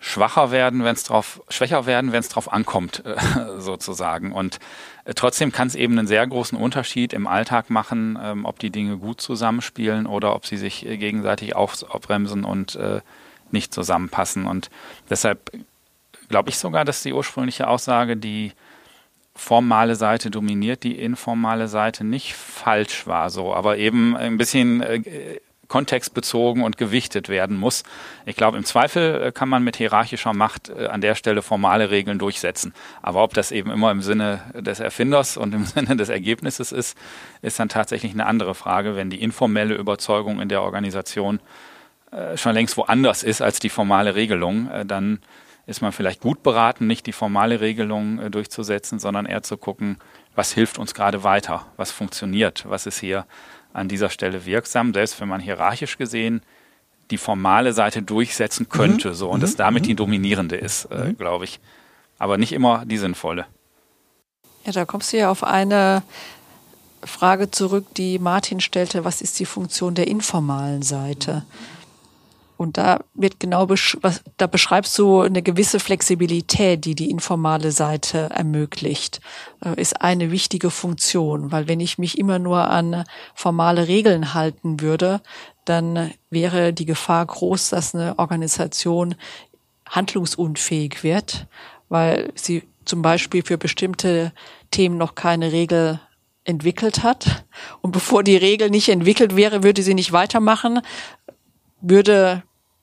schwacher werden, wenn es drauf schwächer werden, wenn es drauf ankommt, äh, [LAUGHS] sozusagen. Und äh, trotzdem kann es eben einen sehr großen Unterschied im Alltag machen, ähm, ob die Dinge gut zusammenspielen oder ob sie sich äh, gegenseitig aufbremsen und nicht zusammenpassen. Und deshalb glaube ich sogar, dass die ursprüngliche Aussage, die formale Seite dominiert, die informale Seite nicht falsch war so, aber eben ein bisschen kontextbezogen und gewichtet werden muss. Ich glaube, im Zweifel äh, kann man mit hierarchischer Macht äh, an der Stelle formale Regeln durchsetzen. Aber ob das eben immer im Sinne des Erfinders und im [LAUGHS] Sinne des Ergebnisses ist, ist dann tatsächlich eine andere Frage, wenn die informelle Überzeugung in der Organisation äh, schon längst woanders ist als die formale Regelung, dann ist man vielleicht gut beraten, nicht die formale Regelung durchzusetzen, sondern eher zu gucken, was hilft uns gerade weiter, was funktioniert, was ist hier an dieser Stelle wirksam, selbst wenn man hierarchisch gesehen die formale Seite durchsetzen könnte, mhm. so und es mhm. damit mhm. die dominierende ist, äh, mhm. glaube ich. Aber nicht immer die sinnvolle. Ja, da kommst du ja auf eine Frage zurück, die Martin stellte, was ist die Funktion der informalen Seite? Und da wird genau, was, da beschreibst du eine gewisse Flexibilität, die die informale Seite ermöglicht, äh, ist eine wichtige Funktion, weil wenn ich mich immer nur an formale Regeln halten würde, dann wäre die Gefahr groß, dass eine Organisation handlungsunfähig wird, weil sie zum Beispiel für bestimmte Themen noch keine Regel entwickelt hat. Und bevor die Regel nicht entwickelt wäre, würde sie nicht weitermachen, würde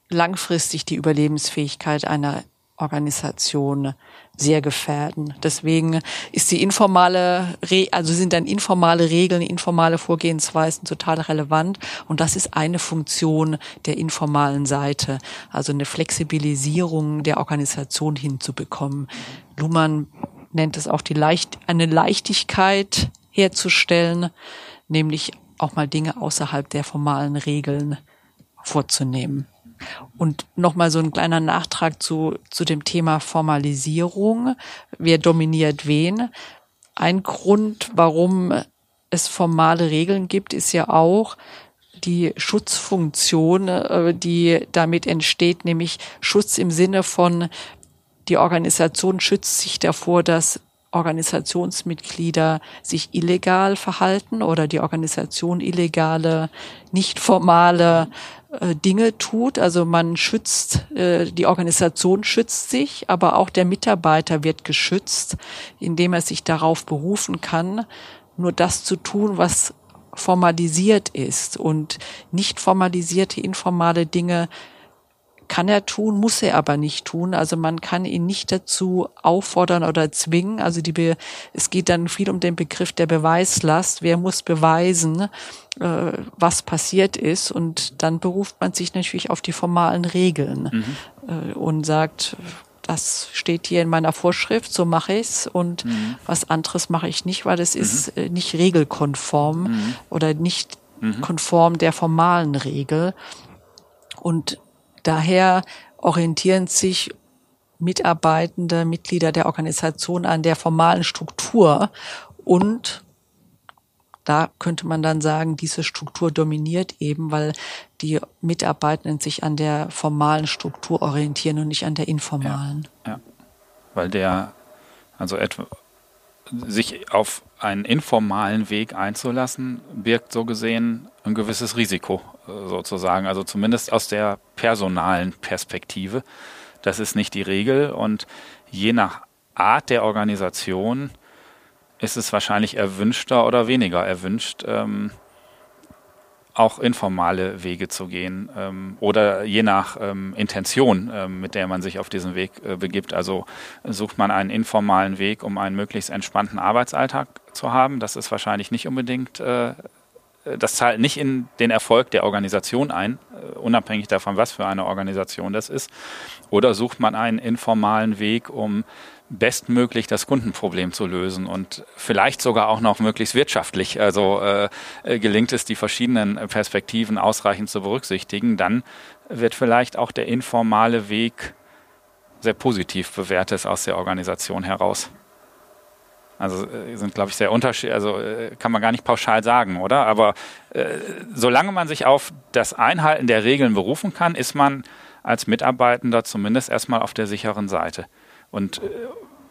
langfristig die Überlebensfähigkeit einer Organisation sehr gefährden. Deswegen ist die informale, also sind dann informale Regeln, informale Vorgehensweisen total relevant. Und das ist eine Funktion der informalen Seite, also eine Flexibilisierung der Organisation hinzubekommen. Luhmann nennt es auch die Leicht, eine Leichtigkeit herzustellen, nämlich auch mal Dinge außerhalb der formalen Regeln vorzunehmen. Und nochmal so ein kleiner Nachtrag zu, zu dem Thema Formalisierung. Wer dominiert wen? Ein Grund, warum es formale Regeln gibt, ist ja auch die Schutzfunktion, äh, die damit entsteht, nämlich Schutz im Sinne von, die Organisation schützt sich davor, dass Organisationsmitglieder sich illegal verhalten oder die Organisation illegale, nicht formale äh, Dinge tut. Also man schützt, äh, die Organisation schützt sich, aber auch der Mitarbeiter wird geschützt, indem er sich darauf berufen kann, nur das zu tun, was formalisiert ist und nicht formalisierte informale Dinge kann er tun, muss er aber nicht tun. Also man kann ihn nicht dazu auffordern oder zwingen. Also die Be es geht dann viel um den Begriff der Beweislast. Wer muss beweisen, äh, was passiert ist? Und dann beruft man sich natürlich auf die formalen Regeln mhm. äh, und sagt, das steht hier in meiner Vorschrift, so mache ich's und mhm. was anderes mache ich nicht, weil es mhm. ist äh, nicht regelkonform mhm. oder nicht mhm. konform der formalen Regel. Und daher orientieren sich Mitarbeitende, Mitglieder der Organisation an der formalen Struktur und da könnte man dann sagen, diese Struktur dominiert eben, weil die Mitarbeitenden sich an der formalen Struktur orientieren und nicht an der informalen. Ja, ja. weil der, also etwa, sich auf einen informalen Weg einzulassen, birgt so gesehen ein gewisses Risiko äh, sozusagen, also zumindest aus der personalen Perspektive. Das ist nicht die Regel und je nach Art der Organisation ist es wahrscheinlich erwünschter oder weniger erwünscht, ähm, auch informale Wege zu gehen ähm, oder je nach ähm, Intention, ähm, mit der man sich auf diesen Weg äh, begibt. Also sucht man einen informalen Weg, um einen möglichst entspannten Arbeitsalltag zu haben. Das ist wahrscheinlich nicht unbedingt, äh, das zahlt nicht in den Erfolg der Organisation ein, äh, unabhängig davon, was für eine Organisation das ist. Oder sucht man einen informalen Weg, um bestmöglich das Kundenproblem zu lösen und vielleicht sogar auch noch möglichst wirtschaftlich. Also äh, äh, gelingt es, die verschiedenen Perspektiven ausreichend zu berücksichtigen, dann wird vielleicht auch der informale Weg sehr positiv bewertet aus der Organisation heraus. Also äh, sind, glaube ich, sehr unterschiedlich, also äh, kann man gar nicht pauschal sagen, oder? Aber äh, solange man sich auf das Einhalten der Regeln berufen kann, ist man als Mitarbeitender zumindest erstmal auf der sicheren Seite. Und äh,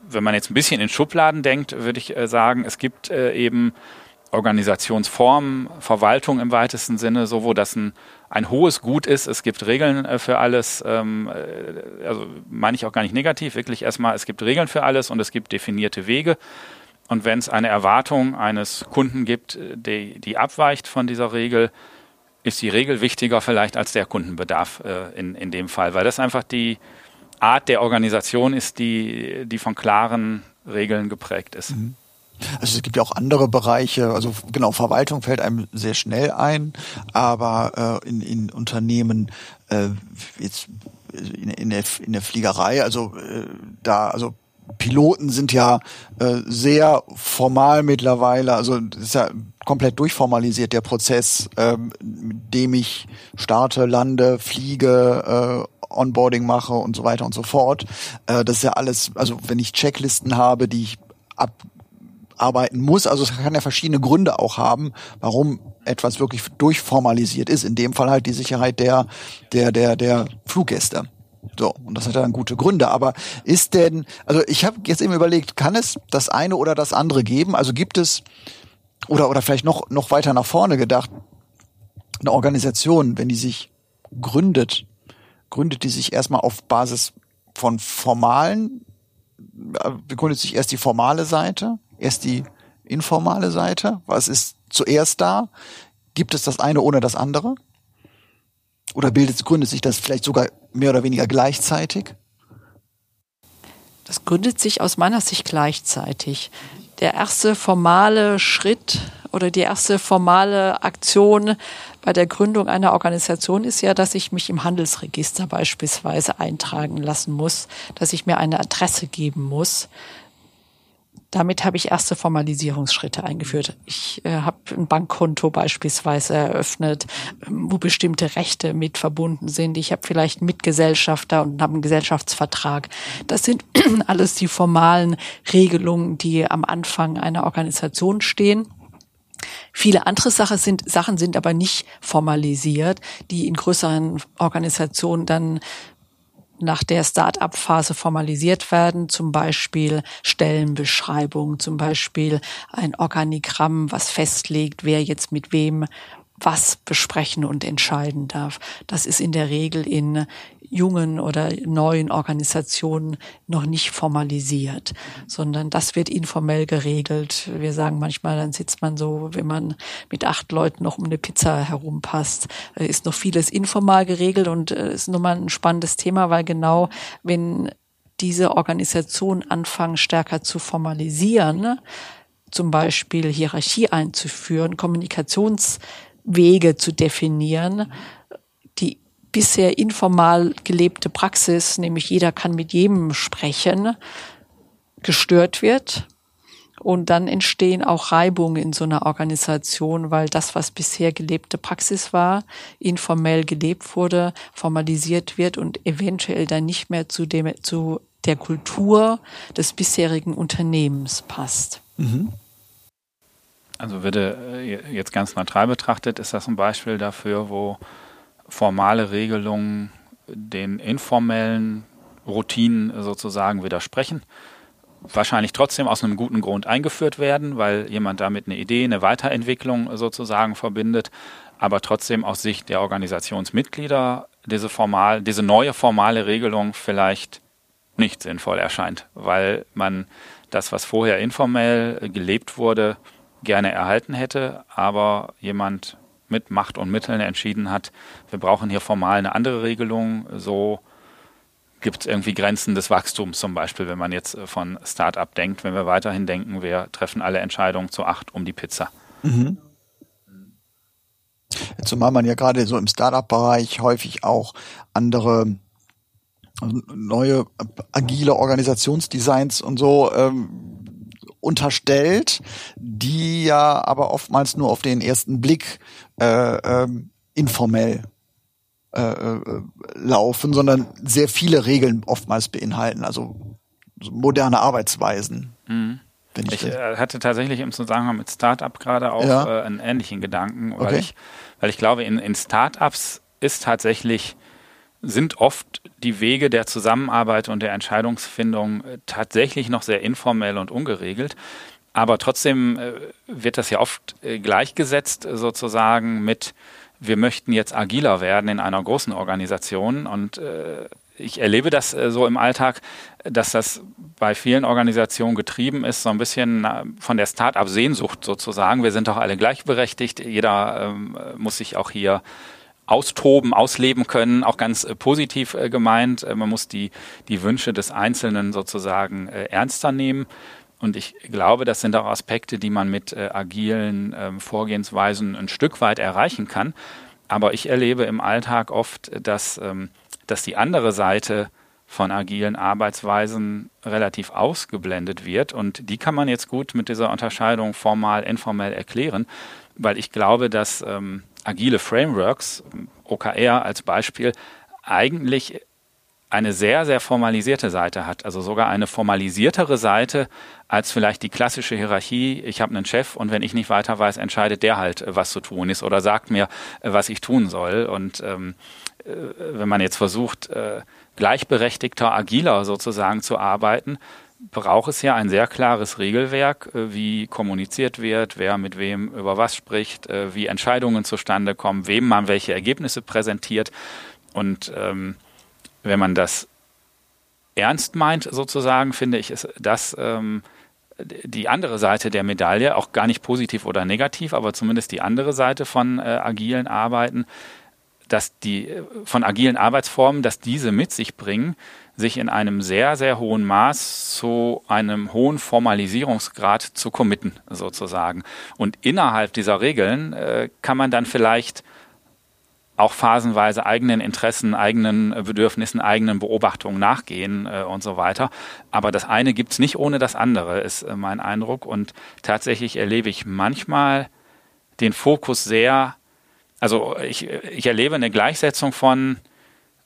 wenn man jetzt ein bisschen in Schubladen denkt, würde ich äh, sagen, es gibt äh, eben Organisationsformen, Verwaltung im weitesten Sinne, so wo das ein, ein hohes Gut ist. Es gibt Regeln für alles, ähm, also meine ich auch gar nicht negativ, wirklich erstmal, es gibt Regeln für alles und es gibt definierte Wege. Und wenn es eine Erwartung eines Kunden gibt, die, die abweicht von dieser Regel, ist die Regel wichtiger vielleicht als der Kundenbedarf äh, in, in dem Fall, weil das einfach die, Art der Organisation ist, die, die von klaren Regeln geprägt ist. Mhm. Also es gibt ja auch andere Bereiche, also genau, Verwaltung fällt einem sehr schnell ein, aber äh, in, in Unternehmen äh, jetzt in, in, der, in der Fliegerei, also äh, da, also Piloten sind ja äh, sehr formal mittlerweile, also das ist ja komplett durchformalisiert der Prozess, ähm, mit dem ich starte, lande, fliege, äh, Onboarding mache und so weiter und so fort. Äh, das ist ja alles, also wenn ich Checklisten habe, die ich abarbeiten muss, also es kann ja verschiedene Gründe auch haben, warum etwas wirklich durchformalisiert ist. In dem Fall halt die Sicherheit der, der, der, der Fluggäste. So, und das hat dann gute Gründe. Aber ist denn, also ich habe jetzt eben überlegt, kann es das eine oder das andere geben? Also gibt es, oder, oder vielleicht noch, noch weiter nach vorne gedacht, eine Organisation, wenn die sich gründet, gründet die sich erstmal auf Basis von formalen, äh, begründet sich erst die formale Seite, erst die informale Seite. Was ist zuerst da? Gibt es das eine ohne das andere? Oder bildet, gründet sich das vielleicht sogar mehr oder weniger gleichzeitig? Das gründet sich aus meiner Sicht gleichzeitig. Der erste formale Schritt oder die erste formale Aktion bei der Gründung einer Organisation ist ja, dass ich mich im Handelsregister beispielsweise eintragen lassen muss, dass ich mir eine Adresse geben muss. Damit habe ich erste Formalisierungsschritte eingeführt. Ich äh, habe ein Bankkonto beispielsweise eröffnet, ähm, wo bestimmte Rechte mit verbunden sind. Ich habe vielleicht einen Mitgesellschafter und habe einen Gesellschaftsvertrag. Das sind [CLEARS THROAT] alles die formalen Regelungen, die am Anfang einer Organisation stehen. Viele andere Sachen sind, Sachen sind aber nicht formalisiert, die in größeren Organisationen dann nach der Start-up-Phase formalisiert werden, zum Beispiel Stellenbeschreibung, zum Beispiel ein Organigramm, was festlegt, wer jetzt mit wem was besprechen und entscheiden darf. Das ist in der Regel in jungen oder neuen Organisationen noch nicht formalisiert, sondern das wird informell geregelt. Wir sagen manchmal, dann sitzt man so, wenn man mit acht Leuten noch um eine Pizza herumpasst, äh, ist noch vieles informal geregelt und äh, ist nochmal ein spannendes Thema, weil genau wenn diese Organisationen anfangen stärker zu formalisieren, zum Beispiel Hierarchie einzuführen, Kommunikationswege zu definieren, bisher informal gelebte Praxis, nämlich jeder kann mit jedem sprechen, gestört wird. Und dann entstehen auch Reibungen in so einer Organisation, weil das, was bisher gelebte Praxis war, informell gelebt wurde, formalisiert wird und eventuell dann nicht mehr zu, dem, zu der Kultur des bisherigen Unternehmens passt. Mhm. Also würde äh, jetzt ganz neutral betrachtet, ist das ein Beispiel dafür, wo formale Regelungen den informellen Routinen sozusagen widersprechen. Wahrscheinlich trotzdem aus einem guten Grund eingeführt werden, weil jemand damit eine Idee, eine Weiterentwicklung sozusagen verbindet, aber trotzdem aus Sicht der Organisationsmitglieder diese formal, diese neue formale Regelung vielleicht nicht sinnvoll erscheint, weil man das, was vorher informell gelebt wurde, gerne erhalten hätte, aber jemand mit Macht und Mitteln entschieden hat, wir brauchen hier formal eine andere Regelung, so gibt es irgendwie Grenzen des Wachstums zum Beispiel, wenn man jetzt äh, von Start-up denkt, wenn wir weiterhin denken, wir treffen alle Entscheidungen zu acht um die Pizza. Mhm. Zumal man ja gerade so im Start-up-Bereich häufig auch andere also neue agile Organisationsdesigns und so ähm, unterstellt, die ja aber oftmals nur auf den ersten Blick äh, ähm, informell äh, äh, laufen, sondern sehr viele Regeln oftmals beinhalten, also so moderne Arbeitsweisen. Mhm. Ich, ich äh, hatte tatsächlich im Zusammenhang mit Startup gerade auch ja. äh, einen ähnlichen Gedanken, weil okay. ich, weil ich glaube, in, in Startups ist tatsächlich sind oft die Wege der Zusammenarbeit und der Entscheidungsfindung äh, tatsächlich noch sehr informell und ungeregelt. Aber trotzdem äh, wird das ja oft äh, gleichgesetzt sozusagen mit, wir möchten jetzt agiler werden in einer großen Organisation. Und ich erlebe das so im Alltag, dass das bei vielen Organisationen getrieben ist, so ein bisschen von der Start-up-Sehnsucht sozusagen. Wir sind doch alle gleichberechtigt. Jeder ähm, muss sich auch hier austoben, ausleben können, auch ganz äh, positiv äh, gemeint. Äh, man muss die, die Wünsche des Einzelnen sozusagen äh, ernster nehmen. Und ich glaube, das sind auch Aspekte, die man mit äh, agilen ähm, Vorgehensweisen ein Stück weit erreichen kann. Aber ich erlebe im Alltag oft, dass, ähm, dass die andere Seite von agilen Arbeitsweisen relativ ausgeblendet wird. Und die kann man jetzt gut mit dieser Unterscheidung formal, informell erklären, weil ich glaube, dass ähm, agile Frameworks, OKR als Beispiel, eigentlich eine sehr, sehr formalisierte Seite hat, also sogar eine formalisiertere Seite als vielleicht die klassische Hierarchie. Ich habe einen Chef und wenn ich nicht weiter weiß, entscheidet der halt, was zu tun ist oder sagt mir, was ich tun soll. Und ähm, äh, wenn man jetzt versucht, äh, gleichberechtigter, agiler sozusagen zu arbeiten, braucht es ja ein sehr klares Regelwerk, äh, wie kommuniziert wird, wer mit wem über was spricht, äh, wie Entscheidungen zustande kommen, wem man welche Ergebnisse präsentiert. Und ähm, wenn man das ernst meint, sozusagen, finde ich, ist das ähm, die andere Seite der Medaille, auch gar nicht positiv oder negativ, aber zumindest die andere Seite von äh, agilen Arbeiten, dass die äh, von agilen Arbeitsformen, dass diese mit sich bringen, sich in einem sehr, sehr hohen Maß zu einem hohen Formalisierungsgrad zu committen, sozusagen. Und innerhalb dieser Regeln äh, kann man dann vielleicht auch phasenweise eigenen Interessen, eigenen Bedürfnissen, eigenen Beobachtungen nachgehen äh, und so weiter. Aber das eine gibt's nicht ohne das andere, ist äh, mein Eindruck. Und tatsächlich erlebe ich manchmal den Fokus sehr, also ich, ich erlebe eine Gleichsetzung von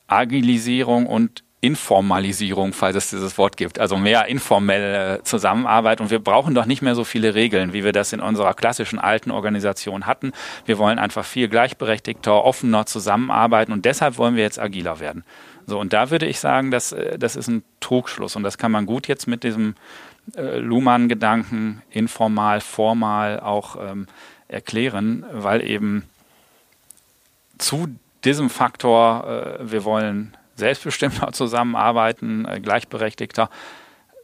Agilisierung und Informalisierung, falls es dieses Wort gibt, also mehr informelle Zusammenarbeit. Und wir brauchen doch nicht mehr so viele Regeln, wie wir das in unserer klassischen alten Organisation hatten. Wir wollen einfach viel gleichberechtigter, offener zusammenarbeiten und deshalb wollen wir jetzt agiler werden. So, und da würde ich sagen, dass, äh, das ist ein Trugschluss und das kann man gut jetzt mit diesem äh, Luhmann-Gedanken informal, formal auch ähm, erklären, weil eben zu diesem Faktor, äh, wir wollen selbstbestimmter [LAUGHS] zusammenarbeiten, äh, gleichberechtigter,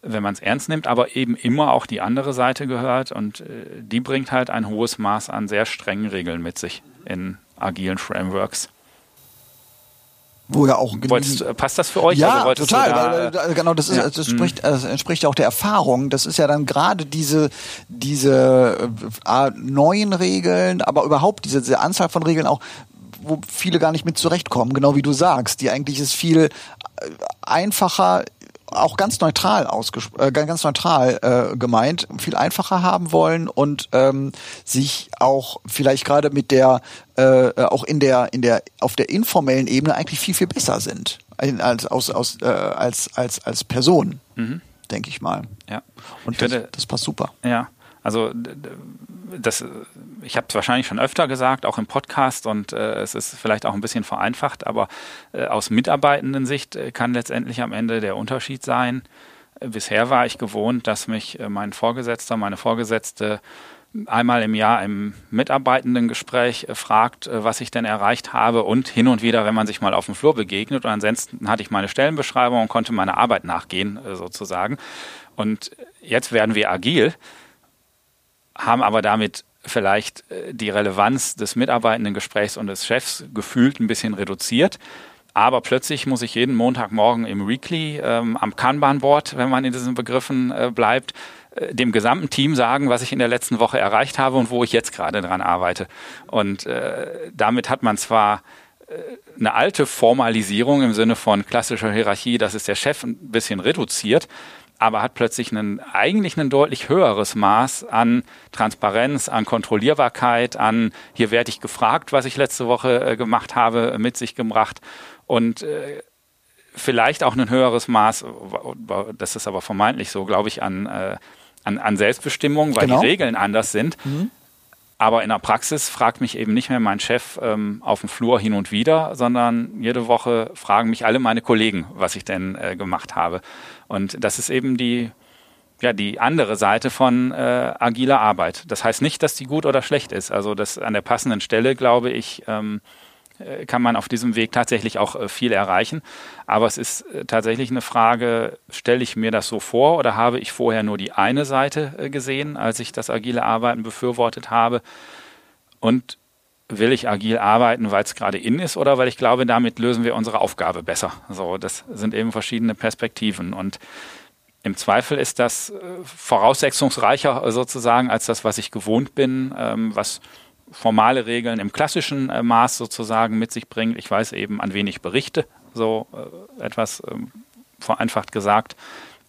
wenn man es ernst nimmt, aber eben immer auch die andere Seite gehört und äh, die bringt halt ein hohes Maß an sehr strengen Regeln mit sich in agilen Frameworks. Wo ja auch Wolltest, passt das für euch? Ja, also total. Da, weil, genau, das, ist, ja. das, spricht, das entspricht auch der Erfahrung. Das ist ja dann gerade diese, diese äh, neuen Regeln, aber überhaupt diese, diese Anzahl von Regeln auch, wo viele gar nicht mit zurechtkommen, genau wie du sagst. Die eigentlich ist viel äh, einfacher auch ganz neutral ausgesprochen, äh, ganz neutral äh, gemeint, viel einfacher haben wollen und ähm, sich auch vielleicht gerade mit der äh, auch in der in der auf der informellen Ebene eigentlich viel viel besser sind als aus, aus äh, als als als Person, mhm. denke ich mal. Ja. Und ich das, finde, das passt super. Ja, also das, ich habe es wahrscheinlich schon öfter gesagt, auch im Podcast und äh, es ist vielleicht auch ein bisschen vereinfacht, aber äh, aus mitarbeitenden Sicht äh, kann letztendlich am Ende der Unterschied sein. Bisher war ich gewohnt, dass mich äh, mein Vorgesetzter, meine Vorgesetzte einmal im Jahr im Mitarbeitendengespräch äh, fragt, was ich denn erreicht habe und hin und wieder, wenn man sich mal auf dem Flur begegnet. Und ansonsten hatte ich meine Stellenbeschreibung und konnte meiner Arbeit nachgehen, sozusagen. Und jetzt werden wir agil haben aber damit vielleicht äh, die Relevanz des mitarbeitenden Gesprächs und des Chefs gefühlt ein bisschen reduziert. Aber plötzlich muss ich jeden Montagmorgen im Weekly ähm, am Kanban-Board, wenn man in diesen Begriffen äh, bleibt, äh, dem gesamten Team sagen, was ich in der letzten Woche erreicht habe und wo ich jetzt gerade dran arbeite. Und äh, damit hat man zwar äh, eine alte Formalisierung im Sinne von klassischer Hierarchie, dass es der Chef ein bisschen reduziert, aber hat plötzlich einen, eigentlich ein deutlich höheres Maß an Transparenz, an Kontrollierbarkeit, an hier werde ich gefragt, was ich letzte Woche äh, gemacht habe, mit sich gebracht und äh, vielleicht auch ein höheres Maß, das ist aber vermeintlich so, glaube ich, an, äh, an, an Selbstbestimmung, weil genau. die Regeln anders sind. Mhm. Aber in der Praxis fragt mich eben nicht mehr mein Chef ähm, auf dem Flur hin und wieder, sondern jede Woche fragen mich alle meine Kollegen, was ich denn äh, gemacht habe. Und das ist eben die, ja, die andere Seite von äh, agiler Arbeit. Das heißt nicht, dass die gut oder schlecht ist. Also das an der passenden Stelle, glaube ich, ähm, äh, kann man auf diesem Weg tatsächlich auch äh, viel erreichen. Aber es ist äh, tatsächlich eine Frage, stelle ich mir das so vor oder habe ich vorher nur die eine Seite gesehen, als ich das agile Arbeiten befürwortet habe? Und will ich agil arbeiten, weil es gerade in ist oder weil ich glaube, damit lösen wir unsere Aufgabe besser. So, das sind eben verschiedene Perspektiven und im Zweifel ist das voraussetzungsreicher sozusagen als das, was ich gewohnt bin, ähm, was formale Regeln im klassischen äh, Maß sozusagen mit sich bringt. Ich weiß eben, an wen ich berichte, so äh, etwas ähm, vereinfacht gesagt.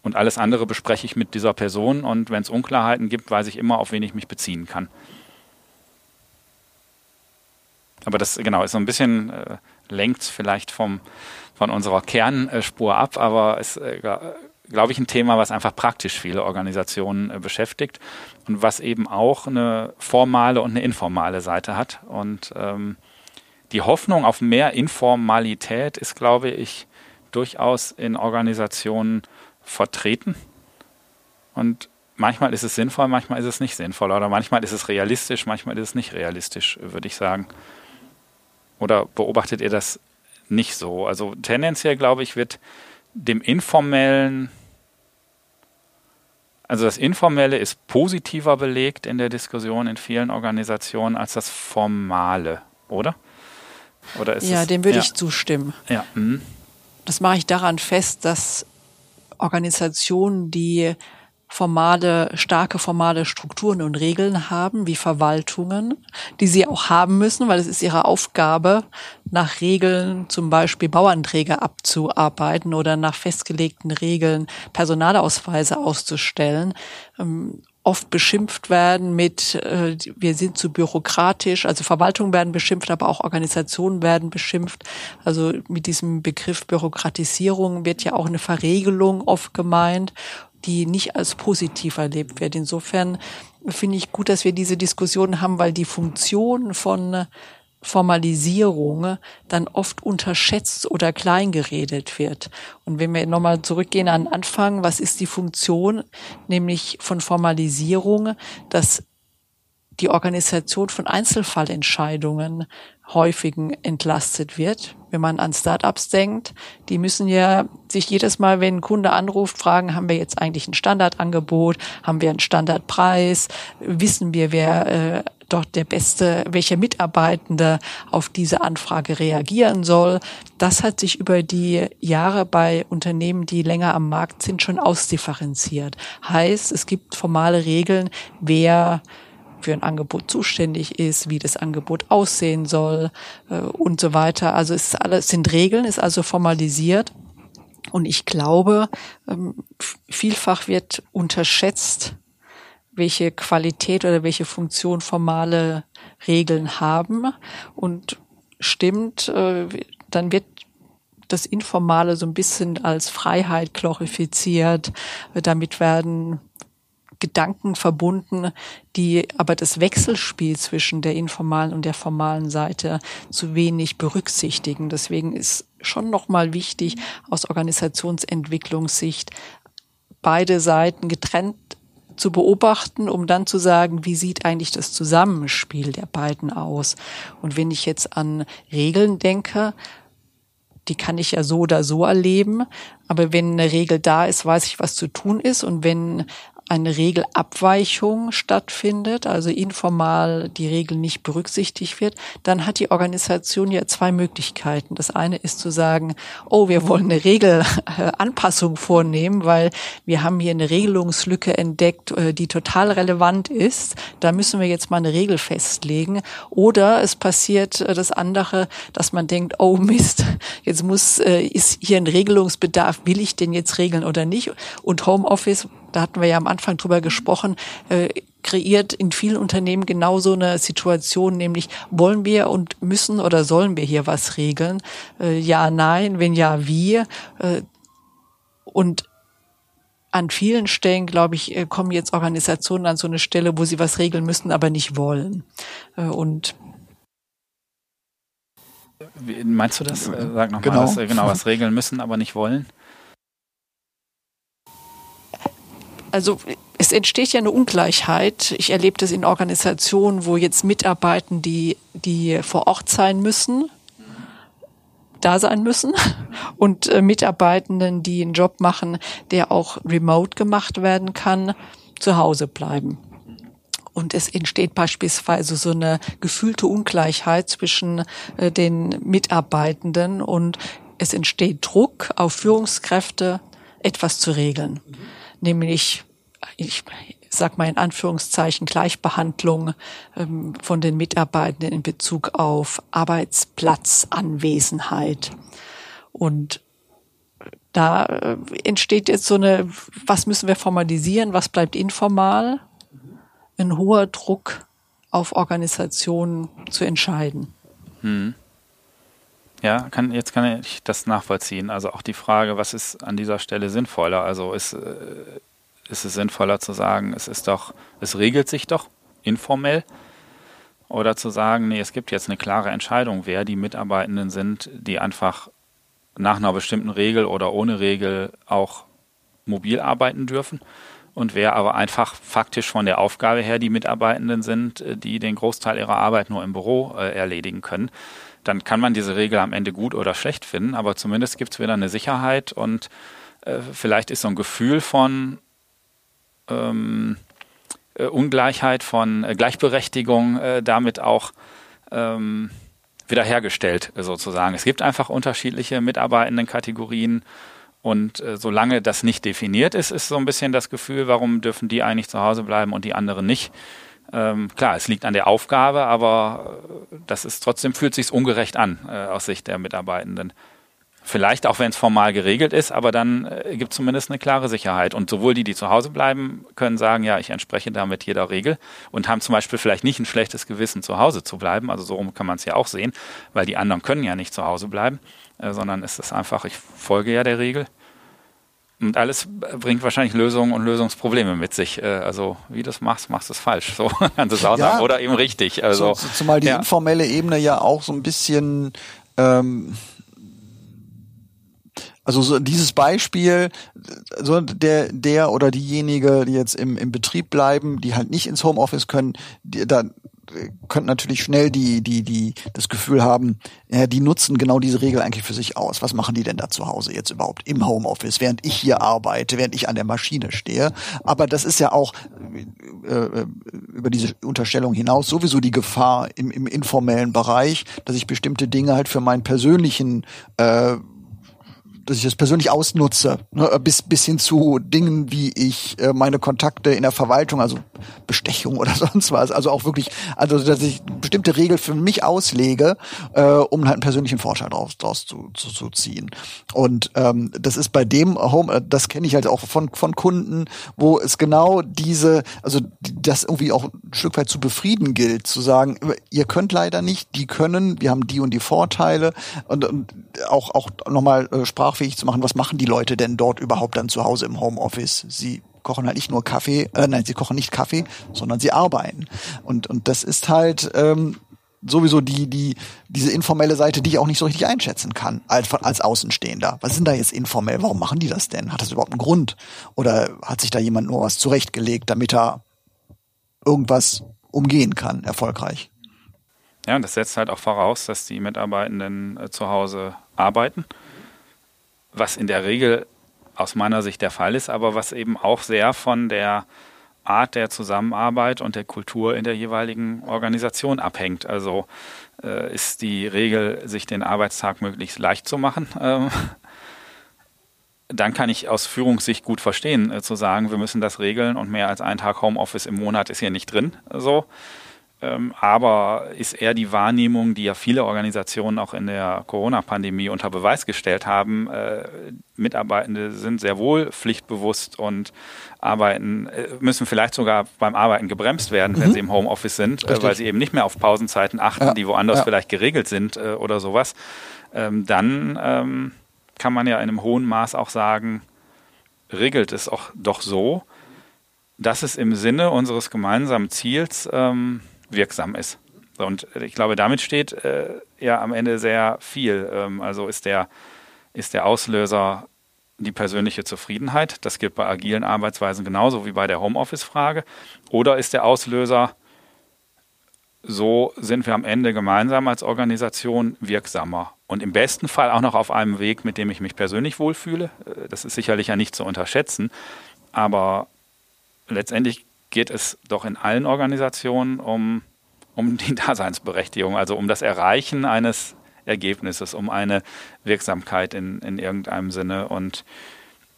Und alles andere bespreche ich mit dieser Person und wenn es Unklarheiten gibt, weiß ich immer, auf wen ich mich beziehen kann. Aber das genau ist so ein bisschen äh, lenkt vielleicht vom, von unserer Kernspur ab, aber es äh, glaube ich, ein Thema, was einfach praktisch viele Organisationen äh, beschäftigt und was eben auch eine formale und eine informale Seite hat. Und ähm, die Hoffnung auf mehr Informalität ist, glaube ich, durchaus in Organisationen vertreten. Und manchmal ist es sinnvoll, manchmal ist es nicht sinnvoll. Oder manchmal ist es realistisch, manchmal ist es nicht realistisch, würde ich sagen. Oder beobachtet ihr das nicht so? Also tendenziell, glaube ich, wird dem informellen also das Informelle ist positiver belegt in der Diskussion in vielen Organisationen als das Formale, oder? Oder ist ja, es, dem würde ja. ich zustimmen. Ja. Mhm. Das mache ich daran fest, dass Organisationen, die formale, starke formale Strukturen und Regeln haben, wie Verwaltungen, die sie auch haben müssen, weil es ist ihre Aufgabe, nach Regeln zum Beispiel Bauanträge abzuarbeiten oder nach festgelegten Regeln Personalausweise auszustellen. Ähm, oft beschimpft werden mit, äh, wir sind zu bürokratisch, also Verwaltungen werden beschimpft, aber auch Organisationen werden beschimpft. Also mit diesem Begriff Bürokratisierung wird ja auch eine Verregelung oft gemeint die nicht als positiv erlebt wird. Insofern finde ich gut, dass wir diese Diskussion haben, weil die Funktion von Formalisierung dann oft unterschätzt oder kleingeredet wird. Und wenn wir nochmal zurückgehen an Anfang, was ist die Funktion, nämlich von Formalisierung, dass die Organisation von Einzelfallentscheidungen häufigen entlastet wird. Wenn man an Startups denkt, die müssen ja sich jedes Mal, wenn ein Kunde anruft, fragen, haben wir jetzt eigentlich ein Standardangebot, haben wir einen Standardpreis, wissen wir, wer äh, dort der beste, welcher Mitarbeitende auf diese Anfrage reagieren soll. Das hat sich über die Jahre bei Unternehmen, die länger am Markt sind, schon ausdifferenziert. Heißt, es gibt formale Regeln, wer für ein Angebot zuständig ist, wie das Angebot aussehen soll äh, und so weiter. Also es ist alles sind Regeln, ist also formalisiert. Und ich glaube, ähm, vielfach wird unterschätzt, welche Qualität oder welche Funktion formale Regeln haben. Und stimmt, äh, dann wird das Informale so ein bisschen als Freiheit glorifiziert. Damit werden Gedanken verbunden, die aber das Wechselspiel zwischen der informalen und der formalen Seite zu wenig berücksichtigen. Deswegen ist schon nochmal wichtig, aus Organisationsentwicklungssicht beide Seiten getrennt zu beobachten, um dann zu sagen, wie sieht eigentlich das Zusammenspiel der beiden aus? Und wenn ich jetzt an Regeln denke, die kann ich ja so oder so erleben. Aber wenn eine Regel da ist, weiß ich, was zu tun ist. Und wenn eine Regelabweichung stattfindet, also informal die Regel nicht berücksichtigt wird, dann hat die Organisation ja zwei Möglichkeiten. Das eine ist zu sagen, oh, wir wollen eine Regelanpassung vornehmen, weil wir haben hier eine Regelungslücke entdeckt, äh, die total relevant ist. Da müssen wir jetzt mal eine Regel festlegen. Oder es passiert äh, das andere, dass man denkt, oh Mist, jetzt muss, äh, ist hier ein Regelungsbedarf, will ich den jetzt regeln oder nicht? Und Homeoffice da hatten wir ja am Anfang drüber gesprochen, äh, kreiert in vielen Unternehmen genau so eine Situation, nämlich wollen wir und müssen oder sollen wir hier was regeln? Äh, ja, nein, wenn ja, wie? Äh, und an vielen Stellen, glaube ich, äh, kommen jetzt Organisationen an so eine Stelle, wo sie was regeln müssen, aber nicht wollen. Äh, und Wie, Meinst du das? Äh, sag nochmal, genau. Was, genau, was [LAUGHS] regeln müssen, aber nicht wollen? Also es entsteht ja eine Ungleichheit. Ich erlebe das in Organisationen, wo jetzt Mitarbeiter, die, die vor Ort sein müssen, da sein müssen und äh, Mitarbeitenden, die einen Job machen, der auch remote gemacht werden kann, zu Hause bleiben. Und es entsteht beispielsweise so eine gefühlte Ungleichheit zwischen äh, den Mitarbeitenden und es entsteht Druck auf Führungskräfte, etwas zu regeln nämlich ich sag mal in Anführungszeichen Gleichbehandlung ähm, von den Mitarbeitenden in Bezug auf Arbeitsplatzanwesenheit. Und da äh, entsteht jetzt so eine, was müssen wir formalisieren, was bleibt informal? Ein hoher Druck auf Organisationen zu entscheiden. Hm. Ja, kann, jetzt kann ich das nachvollziehen. Also auch die Frage, was ist an dieser Stelle sinnvoller? Also ist, äh, ist es sinnvoller zu sagen, es ist doch, es regelt sich doch informell? Oder zu sagen, nee, es gibt jetzt eine klare Entscheidung, wer die Mitarbeitenden sind, die einfach nach einer bestimmten Regel oder ohne Regel auch mobil arbeiten dürfen und wer aber einfach faktisch von der Aufgabe her die Mitarbeitenden sind, äh, die den Großteil ihrer Arbeit nur im Büro äh, erledigen können dann kann man diese Regel am Ende gut oder schlecht finden, aber zumindest gibt es wieder eine Sicherheit und äh, vielleicht ist so ein Gefühl von ähm, äh, Ungleichheit, von äh, Gleichberechtigung äh, damit auch ähm, wiederhergestellt sozusagen. Es gibt einfach unterschiedliche Mitarbeitendenkategorien und äh, solange das nicht definiert ist, ist so ein bisschen das Gefühl, warum dürfen die eigentlich zu Hause bleiben und die anderen nicht. Ähm, klar, es liegt an der Aufgabe, aber äh, das ist trotzdem fühlt sich ungerecht an äh, aus Sicht der Mitarbeitenden. Vielleicht auch, wenn es formal geregelt ist, aber dann äh, gibt es zumindest eine klare Sicherheit. Und sowohl die, die zu Hause bleiben, können sagen, ja, ich entspreche damit jeder Regel und haben zum Beispiel vielleicht nicht ein schlechtes Gewissen, zu Hause zu bleiben. Also so rum kann man es ja auch sehen, weil die anderen können ja nicht zu Hause bleiben, äh, sondern es ist einfach, ich folge ja der Regel und alles bringt wahrscheinlich Lösungen und Lösungsprobleme mit sich. Äh, also wie du es machst, machst du es falsch. So [LAUGHS] kannst du es auch ja, sagen. Oder eben richtig. Also, so, zumal die ja. informelle Ebene ja auch so ein bisschen ähm, also so dieses Beispiel, so der, der oder diejenige, die jetzt im, im Betrieb bleiben, die halt nicht ins Homeoffice können, die, da könnten natürlich schnell die, die, die, das Gefühl haben, ja, die nutzen genau diese Regel eigentlich für sich aus. Was machen die denn da zu Hause jetzt überhaupt im Homeoffice, während ich hier arbeite, während ich an der Maschine stehe? Aber das ist ja auch äh, äh über diese Unterstellung hinaus sowieso die Gefahr im, im informellen Bereich, dass ich bestimmte Dinge halt für meinen persönlichen äh, dass ich das persönlich ausnutze, ne, bis, bis hin zu Dingen, wie ich äh, meine Kontakte in der Verwaltung, also Bestechung oder [LAUGHS] sonst was, also auch wirklich, also dass ich bestimmte Regeln für mich auslege, äh, um halt einen persönlichen Vorteil daraus, daraus zu, zu, zu ziehen. Und ähm, das ist bei dem Home, äh, das kenne ich halt auch von, von Kunden, wo es genau diese, also das irgendwie auch ein Stück weit zu befrieden gilt, zu sagen, ihr könnt leider nicht, die können, wir haben die und die Vorteile und, und auch, auch nochmal äh, Sprach sprachfähig zu machen, was machen die Leute denn dort überhaupt dann zu Hause im Homeoffice? Sie kochen halt nicht nur Kaffee, äh, nein, sie kochen nicht Kaffee, sondern sie arbeiten. Und, und das ist halt ähm, sowieso die, die, diese informelle Seite, die ich auch nicht so richtig einschätzen kann, als, als Außenstehender. Was sind da jetzt informell? Warum machen die das denn? Hat das überhaupt einen Grund? Oder hat sich da jemand nur was zurechtgelegt, damit er irgendwas umgehen kann, erfolgreich? Ja, und das setzt halt auch voraus, dass die Mitarbeitenden äh, zu Hause arbeiten was in der Regel aus meiner Sicht der Fall ist, aber was eben auch sehr von der Art der Zusammenarbeit und der Kultur in der jeweiligen Organisation abhängt. Also äh, ist die Regel, sich den Arbeitstag möglichst leicht zu machen. Ähm, dann kann ich aus Führungssicht gut verstehen, äh, zu sagen, wir müssen das regeln und mehr als ein Tag Homeoffice im Monat ist hier nicht drin. So. Ähm, aber ist eher die Wahrnehmung, die ja viele Organisationen auch in der Corona-Pandemie unter Beweis gestellt haben. Äh, Mitarbeitende sind sehr wohl pflichtbewusst und arbeiten, äh, müssen vielleicht sogar beim Arbeiten gebremst werden, mhm. wenn sie im Homeoffice sind, äh, weil sie eben nicht mehr auf Pausenzeiten achten, ja. die woanders ja. vielleicht geregelt sind oder sowas. Ähm, dann ähm, kann man ja in einem hohen Maß auch sagen, regelt es auch doch so, dass es im Sinne unseres gemeinsamen Ziels ähm, wirksam ist. Und ich glaube, damit steht äh, ja am Ende sehr viel. Ähm, also ist der, ist der Auslöser die persönliche Zufriedenheit. Das gilt bei agilen Arbeitsweisen genauso wie bei der Homeoffice-Frage. Oder ist der Auslöser, so sind wir am Ende gemeinsam als Organisation wirksamer. Und im besten Fall auch noch auf einem Weg, mit dem ich mich persönlich wohlfühle. Äh, das ist sicherlich ja nicht zu unterschätzen. Aber letztendlich geht es doch in allen Organisationen um, um die [LAUGHS] Daseinsberechtigung, also um das Erreichen eines Ergebnisses, um eine Wirksamkeit in, in irgendeinem Sinne. Und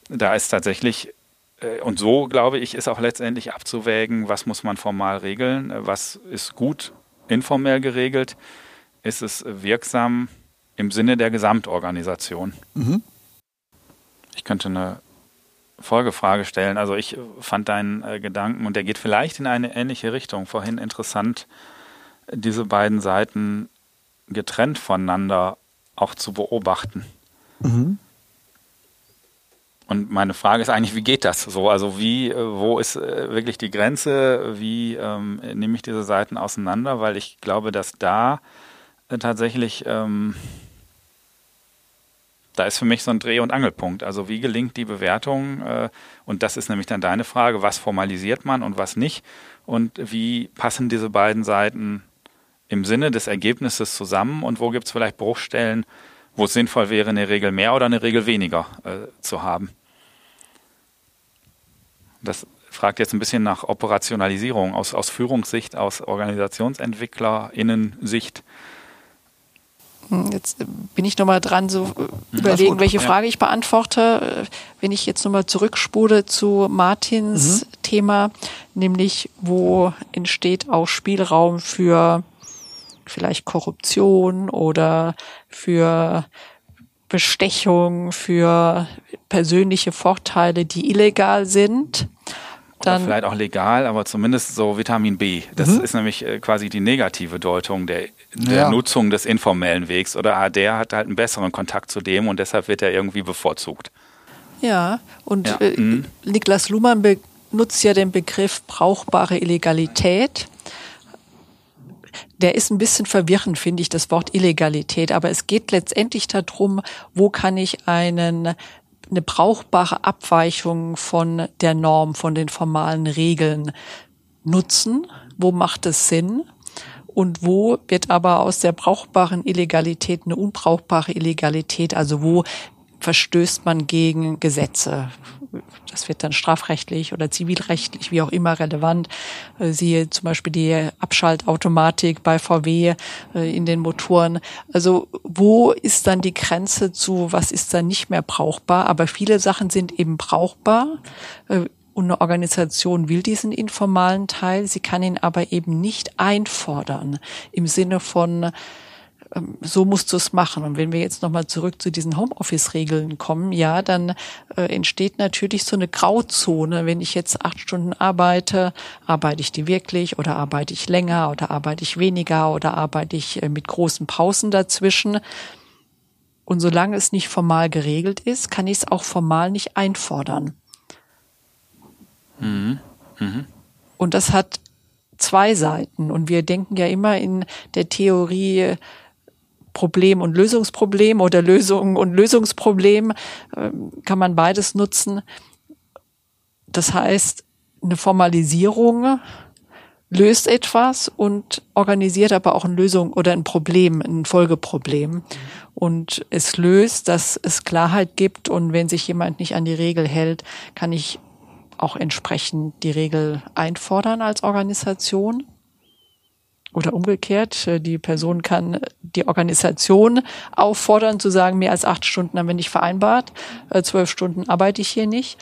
da ist tatsächlich, äh, und so glaube ich, ist auch letztendlich abzuwägen, was muss man formal regeln, was ist gut informell geregelt, ist es wirksam im Sinne der Gesamtorganisation. Mhm. Ich könnte eine Folgefrage stellen. Also ich fand deinen äh, Gedanken, und der geht vielleicht in eine ähnliche Richtung, vorhin interessant, diese beiden Seiten getrennt voneinander auch zu beobachten. Mhm. Und meine Frage ist eigentlich, wie geht das so? Also wie, äh, wo ist äh, wirklich die Grenze? Wie ähm, nehme ich diese Seiten auseinander? Weil ich glaube, dass da äh, tatsächlich ähm, da ist für mich so ein Dreh- und Angelpunkt. Also wie gelingt die Bewertung? Äh, und das ist nämlich dann deine Frage, was formalisiert man und was nicht? Und wie passen diese beiden Seiten im Sinne des Ergebnisses zusammen? Und wo gibt es vielleicht Bruchstellen, wo es sinnvoll wäre, eine Regel mehr oder eine Regel weniger äh, zu haben? Das fragt jetzt ein bisschen nach Operationalisierung aus, aus Führungssicht, aus OrganisationsentwicklerInnen-Sicht. Jetzt bin ich nochmal dran, so äh, überlegen, welche Frage ich beantworte. Wenn ich jetzt nochmal zurückspule zu Martins mhm. Thema, nämlich wo entsteht auch Spielraum für vielleicht Korruption oder für Bestechung, für persönliche Vorteile, die illegal sind. Dann vielleicht auch legal, aber zumindest so Vitamin B. Das mhm. ist nämlich äh, quasi die negative Deutung der, der ja. Nutzung des informellen Wegs. Oder ah, der hat halt einen besseren Kontakt zu dem und deshalb wird er irgendwie bevorzugt. Ja, und ja. Äh, mhm. Niklas Luhmann benutzt ja den Begriff brauchbare Illegalität. Der ist ein bisschen verwirrend, finde ich, das Wort Illegalität. Aber es geht letztendlich darum, wo kann ich einen eine brauchbare Abweichung von der Norm, von den formalen Regeln nutzen? Wo macht es Sinn? Und wo wird aber aus der brauchbaren Illegalität eine unbrauchbare Illegalität, also wo verstößt man gegen Gesetze. Das wird dann strafrechtlich oder zivilrechtlich, wie auch immer relevant. Äh, siehe zum Beispiel die Abschaltautomatik bei VW äh, in den Motoren. Also wo ist dann die Grenze zu, was ist dann nicht mehr brauchbar? Aber viele Sachen sind eben brauchbar. Und eine Organisation will diesen informalen Teil, sie kann ihn aber eben nicht einfordern im Sinne von, ähm, so musst du es machen. Und wenn wir jetzt nochmal zurück zu diesen Homeoffice-Regeln kommen, ja, dann äh, entsteht natürlich so eine Grauzone. Wenn ich jetzt acht Stunden arbeite, arbeite ich die wirklich oder arbeite ich länger oder arbeite ich weniger oder arbeite ich äh, mit großen Pausen dazwischen? Und solange es nicht formal geregelt ist, kann ich es auch formal nicht einfordern. Mhm. Mhm. Und das hat zwei Seiten. Und wir denken ja immer in der Theorie Problem und Lösungsproblem oder Lösung und Lösungsproblem ähm, kann man beides nutzen. Das heißt, eine Formalisierung löst etwas und organisiert aber auch eine Lösung oder ein Problem, ein Folgeproblem. Und es löst, dass es Klarheit gibt und wenn sich jemand nicht an die Regel hält, kann ich auch entsprechend die Regel einfordern als Organisation. Oder umgekehrt, äh, die Person kann die Organisation auffordern zu sagen, mehr als acht Stunden haben wir nicht vereinbart, äh, zwölf Stunden arbeite ich hier nicht.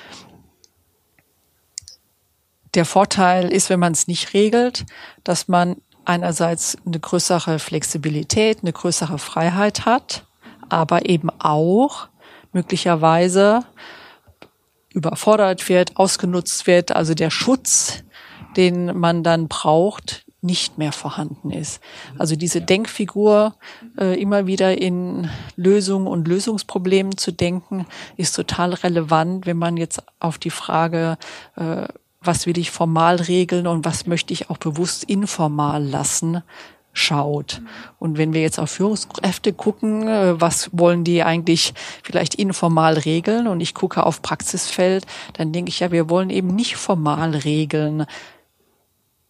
Der Vorteil ist, wenn man es nicht regelt, dass man einerseits eine größere Flexibilität, eine größere Freiheit hat, aber eben auch möglicherweise überfordert wird, ausgenutzt wird, also der Schutz, den man dann braucht, nicht mehr vorhanden ist. Also diese Denkfigur, äh, immer wieder in Lösungen und Lösungsproblemen zu denken, ist total relevant, wenn man jetzt auf die Frage, äh, was will ich formal regeln und was möchte ich auch bewusst informal lassen, schaut. Und wenn wir jetzt auf Führungskräfte gucken, äh, was wollen die eigentlich vielleicht informal regeln und ich gucke auf Praxisfeld, dann denke ich ja, wir wollen eben nicht formal regeln,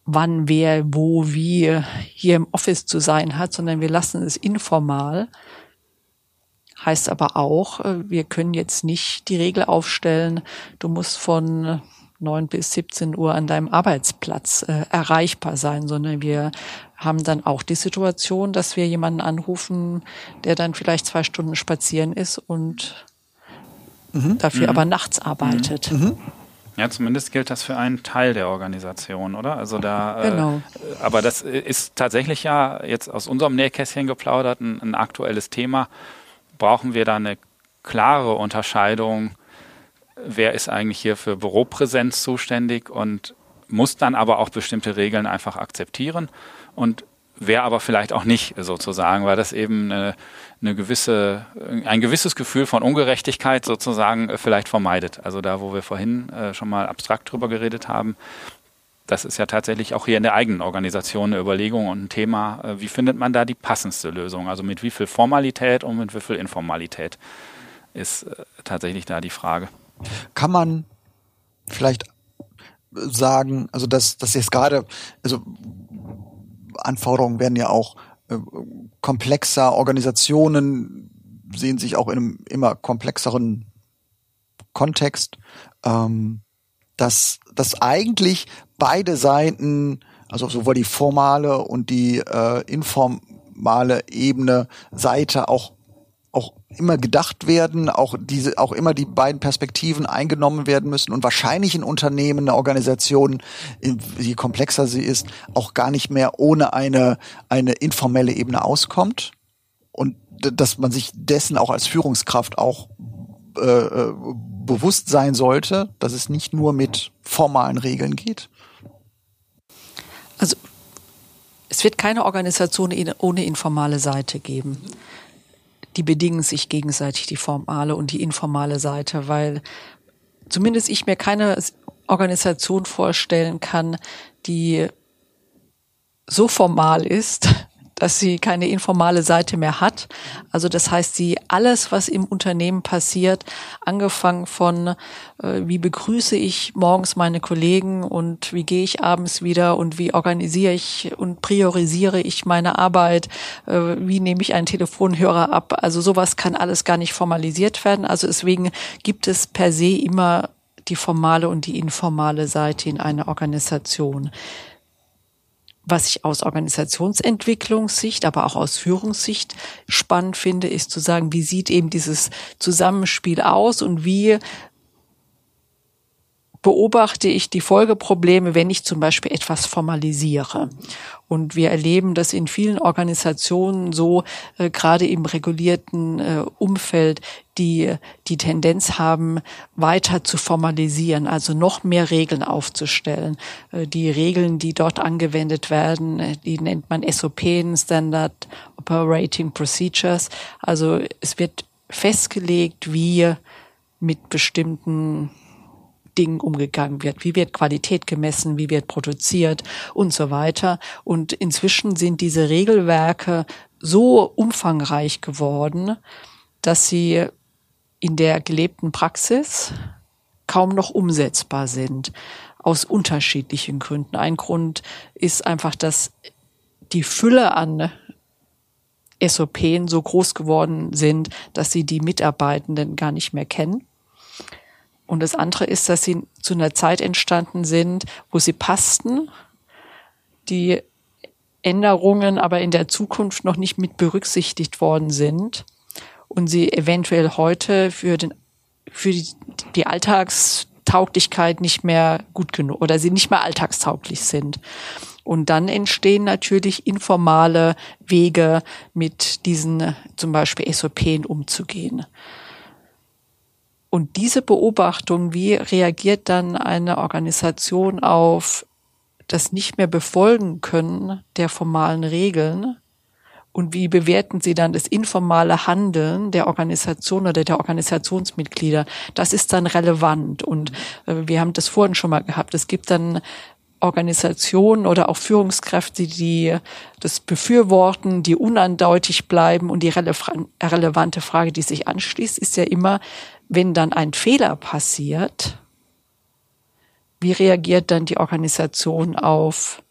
wann wer wo wie hier im Office zu sein hat, sondern wir lassen es informal. Heißt aber auch, äh, wir können jetzt nicht die Regel aufstellen, du musst von 9 bis 17 Uhr an deinem Arbeitsplatz äh, erreichbar sein, sondern wir haben dann auch die Situation, dass wir jemanden anrufen, der dann vielleicht zwei Stunden spazieren ist und mhm. dafür mhm. aber nachts arbeitet. Mhm. mhm. Ja, zumindest gilt das für einen Teil der Organisation, oder? Also da, äh, genau. Äh, aber das ist tatsächlich ja jetzt aus unserem Nähkästchen geplaudert ein, ein aktuelles Thema. Brauchen wir da eine klare Unterscheidung, wer ist eigentlich hier für Büropräsenz zuständig und muss dann aber auch bestimmte Regeln einfach akzeptieren und wer aber vielleicht auch nicht sozusagen, weil das eben eine, eine gewisse, ein gewisses Gefühl von Ungerechtigkeit sozusagen äh, vielleicht vermeidet. Also da, wo wir vorhin äh, schon mal abstrakt drüber geredet haben, das ist ja tatsächlich auch hier in der eigenen Organisation eine Überlegung und ein Thema. Äh, wie findet man da die passendste Lösung? Also mit wie viel Formalität und mit wie viel Informalität ist tatsächlich da die Frage. Kann man vielleicht sagen, also dass das jetzt gerade, also Anforderungen werden ja auch äh, komplexer, Organisationen sehen sich auch in einem immer komplexeren Kontext, ähm, dass, dass eigentlich beide Seiten, also sowohl die formale und die äh, informale Ebene Seite auch auch immer gedacht werden, auch diese, auch immer die beiden Perspektiven eingenommen werden müssen und wahrscheinlich ein Unternehmen, eine Organisation, je komplexer sie ist, auch gar nicht mehr ohne eine, eine informelle Ebene auskommt und dass man sich dessen auch als Führungskraft auch äh, äh bewusst sein sollte, dass es nicht nur mit formalen Regeln geht. Also es wird keine Organisation ohne informale Seite geben die bedingen sich gegenseitig, die formale und die informale Seite, weil zumindest ich mir keine Organisation vorstellen kann, die so formal ist, dass sie keine informale Seite mehr hat. Also das heißt, sie alles, was im Unternehmen passiert, angefangen von äh, wie begrüße ich morgens meine Kollegen und wie gehe ich abends wieder und wie organisiere ich und priorisiere ich meine Arbeit, äh, wie nehme ich einen Telefonhörer ab. Also sowas kann alles gar nicht formalisiert werden. Also deswegen gibt es per se immer die formale und die informale Seite in einer Organisation. Was ich aus Organisationsentwicklungssicht, aber auch aus Führungssicht spannend finde, ist zu sagen, wie sieht eben dieses Zusammenspiel aus und wie beobachte ich die Folgeprobleme, wenn ich zum Beispiel etwas formalisiere. Und wir erleben das in vielen Organisationen so, äh, gerade im regulierten äh, Umfeld, die die Tendenz haben, weiter zu formalisieren, also noch mehr Regeln aufzustellen. Äh, die Regeln, die dort angewendet werden, äh, die nennt man SOP, Standard Operating Procedures. Also es wird festgelegt, wie mit bestimmten Dingen umgegangen wird. Wie wird Qualität gemessen? Wie wird produziert? Und so weiter. Und inzwischen sind diese Regelwerke so umfangreich geworden, dass sie in der gelebten Praxis kaum noch umsetzbar sind. Aus unterschiedlichen Gründen. Ein Grund ist einfach, dass die Fülle an SOPen so groß geworden sind, dass sie die Mitarbeitenden gar nicht mehr kennen. Und das andere ist, dass sie zu einer Zeit entstanden sind, wo sie passten, die Änderungen aber in der Zukunft noch nicht mit berücksichtigt worden sind und sie eventuell heute für den für die, die Alltagstauglichkeit nicht mehr gut genug oder sie nicht mehr alltagstauglich sind. Und dann entstehen natürlich informale Wege, mit diesen zum Beispiel SOPen umzugehen. Und diese Beobachtung, wie reagiert dann eine Organisation auf das nicht mehr befolgen können der formalen Regeln? Und wie bewerten Sie dann das informale Handeln der Organisation oder der Organisationsmitglieder? Das ist dann relevant. Und äh, wir haben das vorhin schon mal gehabt. Es gibt dann Organisationen oder auch Führungskräfte, die das befürworten, die unandeutig bleiben. Und die relevante Frage, die sich anschließt, ist ja immer, wenn dann ein Fehler passiert, wie reagiert dann die Organisation auf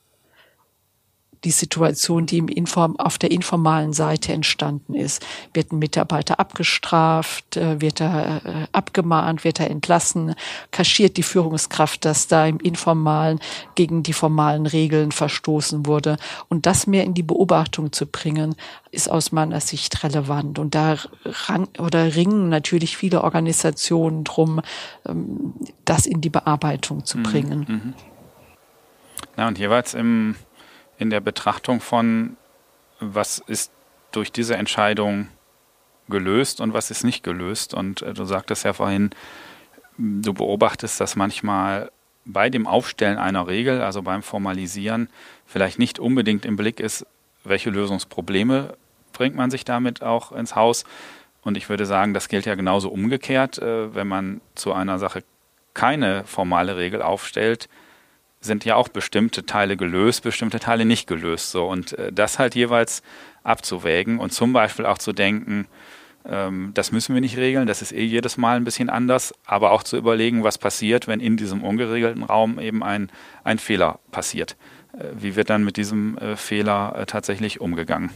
die Situation, die im Inform auf der informalen Seite entstanden ist. Wird ein Mitarbeiter abgestraft, äh, wird er äh, abgemahnt, wird er entlassen, kaschiert die Führungskraft, dass da im informalen gegen die formalen Regeln verstoßen wurde. Und das mehr in die Beobachtung zu bringen, ist aus meiner Sicht relevant. Und da rang, oder ringen natürlich viele Organisationen drum, ähm, das in die Bearbeitung zu mhm, bringen. Mhm. Ja, und jeweils im in der Betrachtung von, was ist durch diese Entscheidung gelöst und was ist nicht gelöst. Und äh, du sagtest ja vorhin, du beobachtest, dass manchmal bei dem Aufstellen einer Regel, also beim Formalisieren, vielleicht nicht unbedingt im Blick ist, welche Lösungsprobleme bringt man sich damit auch ins Haus. Und ich würde sagen, das gilt ja genauso umgekehrt, äh, wenn man zu einer Sache keine formale Regel aufstellt, sind ja auch bestimmte Teile gelöst, bestimmte Teile nicht gelöst. So und äh, das halt jeweils abzuwägen und zum Beispiel auch zu denken, ähm, das müssen wir nicht regeln, das ist eh jedes Mal ein bisschen anders, aber auch zu überlegen, was passiert, wenn in diesem ungeregelten Raum eben ein, ein Fehler passiert. Äh, wie wird dann mit diesem äh, Fehler tatsächlich umgegangen?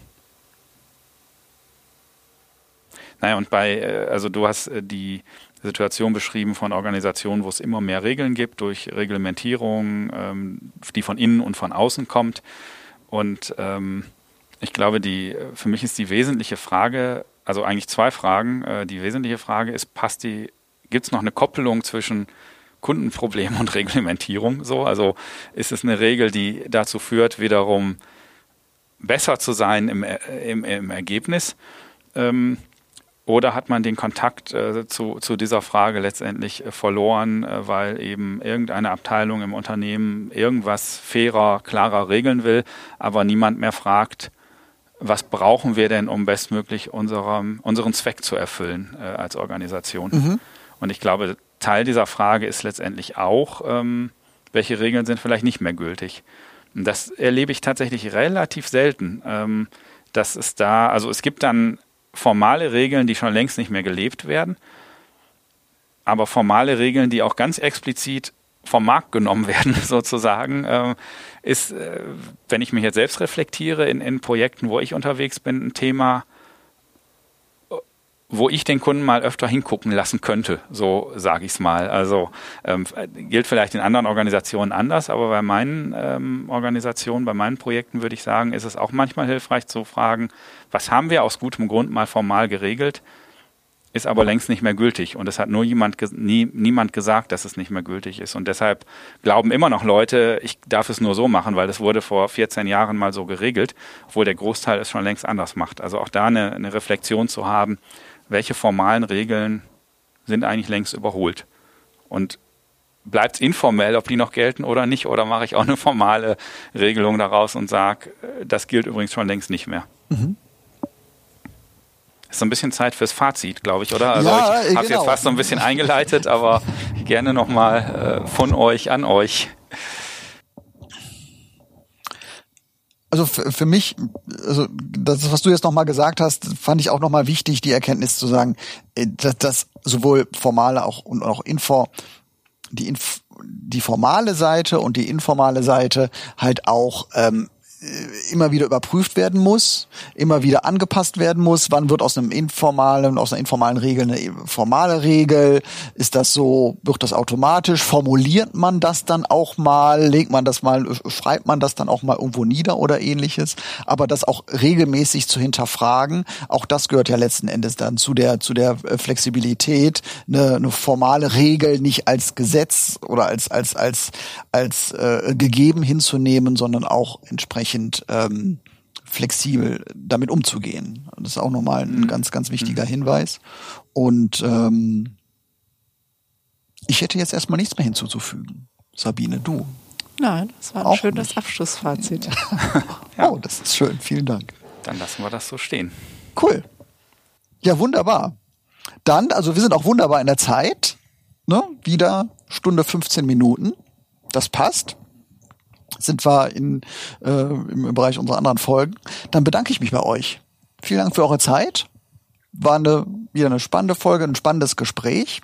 Naja, und bei, also du hast die Situation beschrieben von Organisationen, wo es immer mehr Regeln gibt durch Reglementierung, ähm, die von innen und von außen kommt. Und ähm, ich glaube, die, für mich ist die wesentliche Frage, also eigentlich zwei Fragen. Äh, die wesentliche Frage ist, passt die, gibt es noch eine Koppelung zwischen Kundenproblem und Reglementierung? So, also ist es eine Regel, die dazu führt, wiederum besser zu sein im, im, im Ergebnis? Ähm, oder hat man den Kontakt äh, zu, zu dieser Frage letztendlich äh, verloren, äh, weil eben irgendeine Abteilung im Unternehmen irgendwas fairer, klarer regeln will, aber niemand mehr fragt, was brauchen wir denn, um bestmöglich unserem, unseren Zweck zu erfüllen äh, als Organisation? Mhm. Und ich glaube, Teil dieser Frage ist letztendlich auch, ähm, welche Regeln sind vielleicht nicht mehr gültig. Das erlebe ich tatsächlich relativ selten. Ähm, dass es da, also es gibt dann formale Regeln, die schon längst nicht mehr gelebt werden, aber formale Regeln, die auch ganz explizit vom Markt genommen [LAUGHS] werden, sozusagen, äh, ist, äh, wenn ich mich jetzt selbst reflektiere in, in Projekten, wo ich unterwegs bin, ein Thema, wo ich den Kunden mal öfter hingucken lassen könnte, so sage ich es mal. Also ähm, gilt vielleicht in anderen Organisationen anders, aber bei meinen ähm, Organisationen, bei meinen Projekten würde ich sagen, ist es auch manchmal hilfreich zu fragen, was haben wir aus gutem Grund mal formal geregelt, ist aber längst nicht mehr gültig. Und es hat nur jemand, nie, niemand gesagt, dass es nicht mehr gültig ist. Und deshalb glauben immer noch Leute, ich darf es nur so machen, weil es wurde vor 14 Jahren mal so geregelt, obwohl der Großteil es schon längst anders macht. Also auch da eine, eine Reflexion zu haben, welche formalen Regeln sind eigentlich längst überholt. Und bleibt es informell, ob die noch gelten oder nicht, oder mache ich auch eine formale Regelung daraus und sage, äh, das gilt übrigens schon längst nicht mehr. Mhm. Ist so ein bisschen Zeit fürs Fazit, glaube ich, oder? Also ja, ich habe genau. jetzt fast so ein bisschen eingeleitet, aber gerne nochmal äh, von euch an euch. Also für, für mich, also das, was du jetzt nochmal gesagt hast, fand ich auch nochmal wichtig, die Erkenntnis zu sagen, äh, dass, dass sowohl formale auch und auch Info, die, Inf, die formale Seite und die informale Seite halt auch ähm, äh, immer wieder überprüft werden muss, immer wieder angepasst werden muss. Wann wird aus einem informalen, aus einer informalen Regel eine formale Regel? Ist das so, wird das automatisch? Formuliert man das dann auch mal? Legt man das mal, schreibt man das dann auch mal irgendwo nieder oder ähnliches? Aber das auch regelmäßig zu hinterfragen, auch das gehört ja letzten Endes dann zu der, zu der äh, Flexibilität, eine, eine formale Regel nicht als Gesetz oder als, als, als, als äh, gegeben hinzunehmen, sondern auch entsprechend entsprechend ähm, flexibel damit umzugehen. Das ist auch nochmal ein mhm. ganz, ganz wichtiger mhm. Hinweis. Und ähm, ich hätte jetzt erstmal nichts mehr hinzuzufügen. Sabine, du. Nein, das war ein auch schönes nicht. Abschlussfazit. [LAUGHS] ja. Oh, das ist schön. Vielen Dank. Dann lassen wir das so stehen. Cool. Ja, wunderbar. Dann, also wir sind auch wunderbar in der Zeit. Ne? Wieder Stunde 15 Minuten. Das passt sind wir in, äh, im, im Bereich unserer anderen Folgen. Dann bedanke ich mich bei euch. Vielen Dank für eure Zeit. War eine, wieder eine spannende Folge, ein spannendes Gespräch.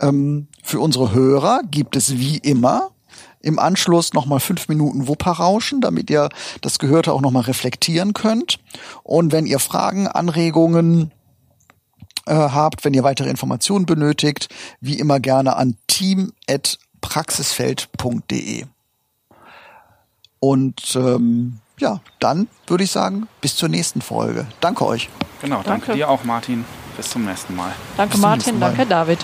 Ähm, für unsere Hörer gibt es wie immer im Anschluss nochmal fünf Minuten Wupperrauschen, damit ihr das Gehörte auch nochmal reflektieren könnt. Und wenn ihr Fragen, Anregungen äh, habt, wenn ihr weitere Informationen benötigt, wie immer gerne an team.praxisfeld.de. Und ähm, ja, dann würde ich sagen, bis zur nächsten Folge. Danke euch. Genau, danke, danke dir auch, Martin. Bis zum nächsten Mal. Danke, Martin. Danke, David.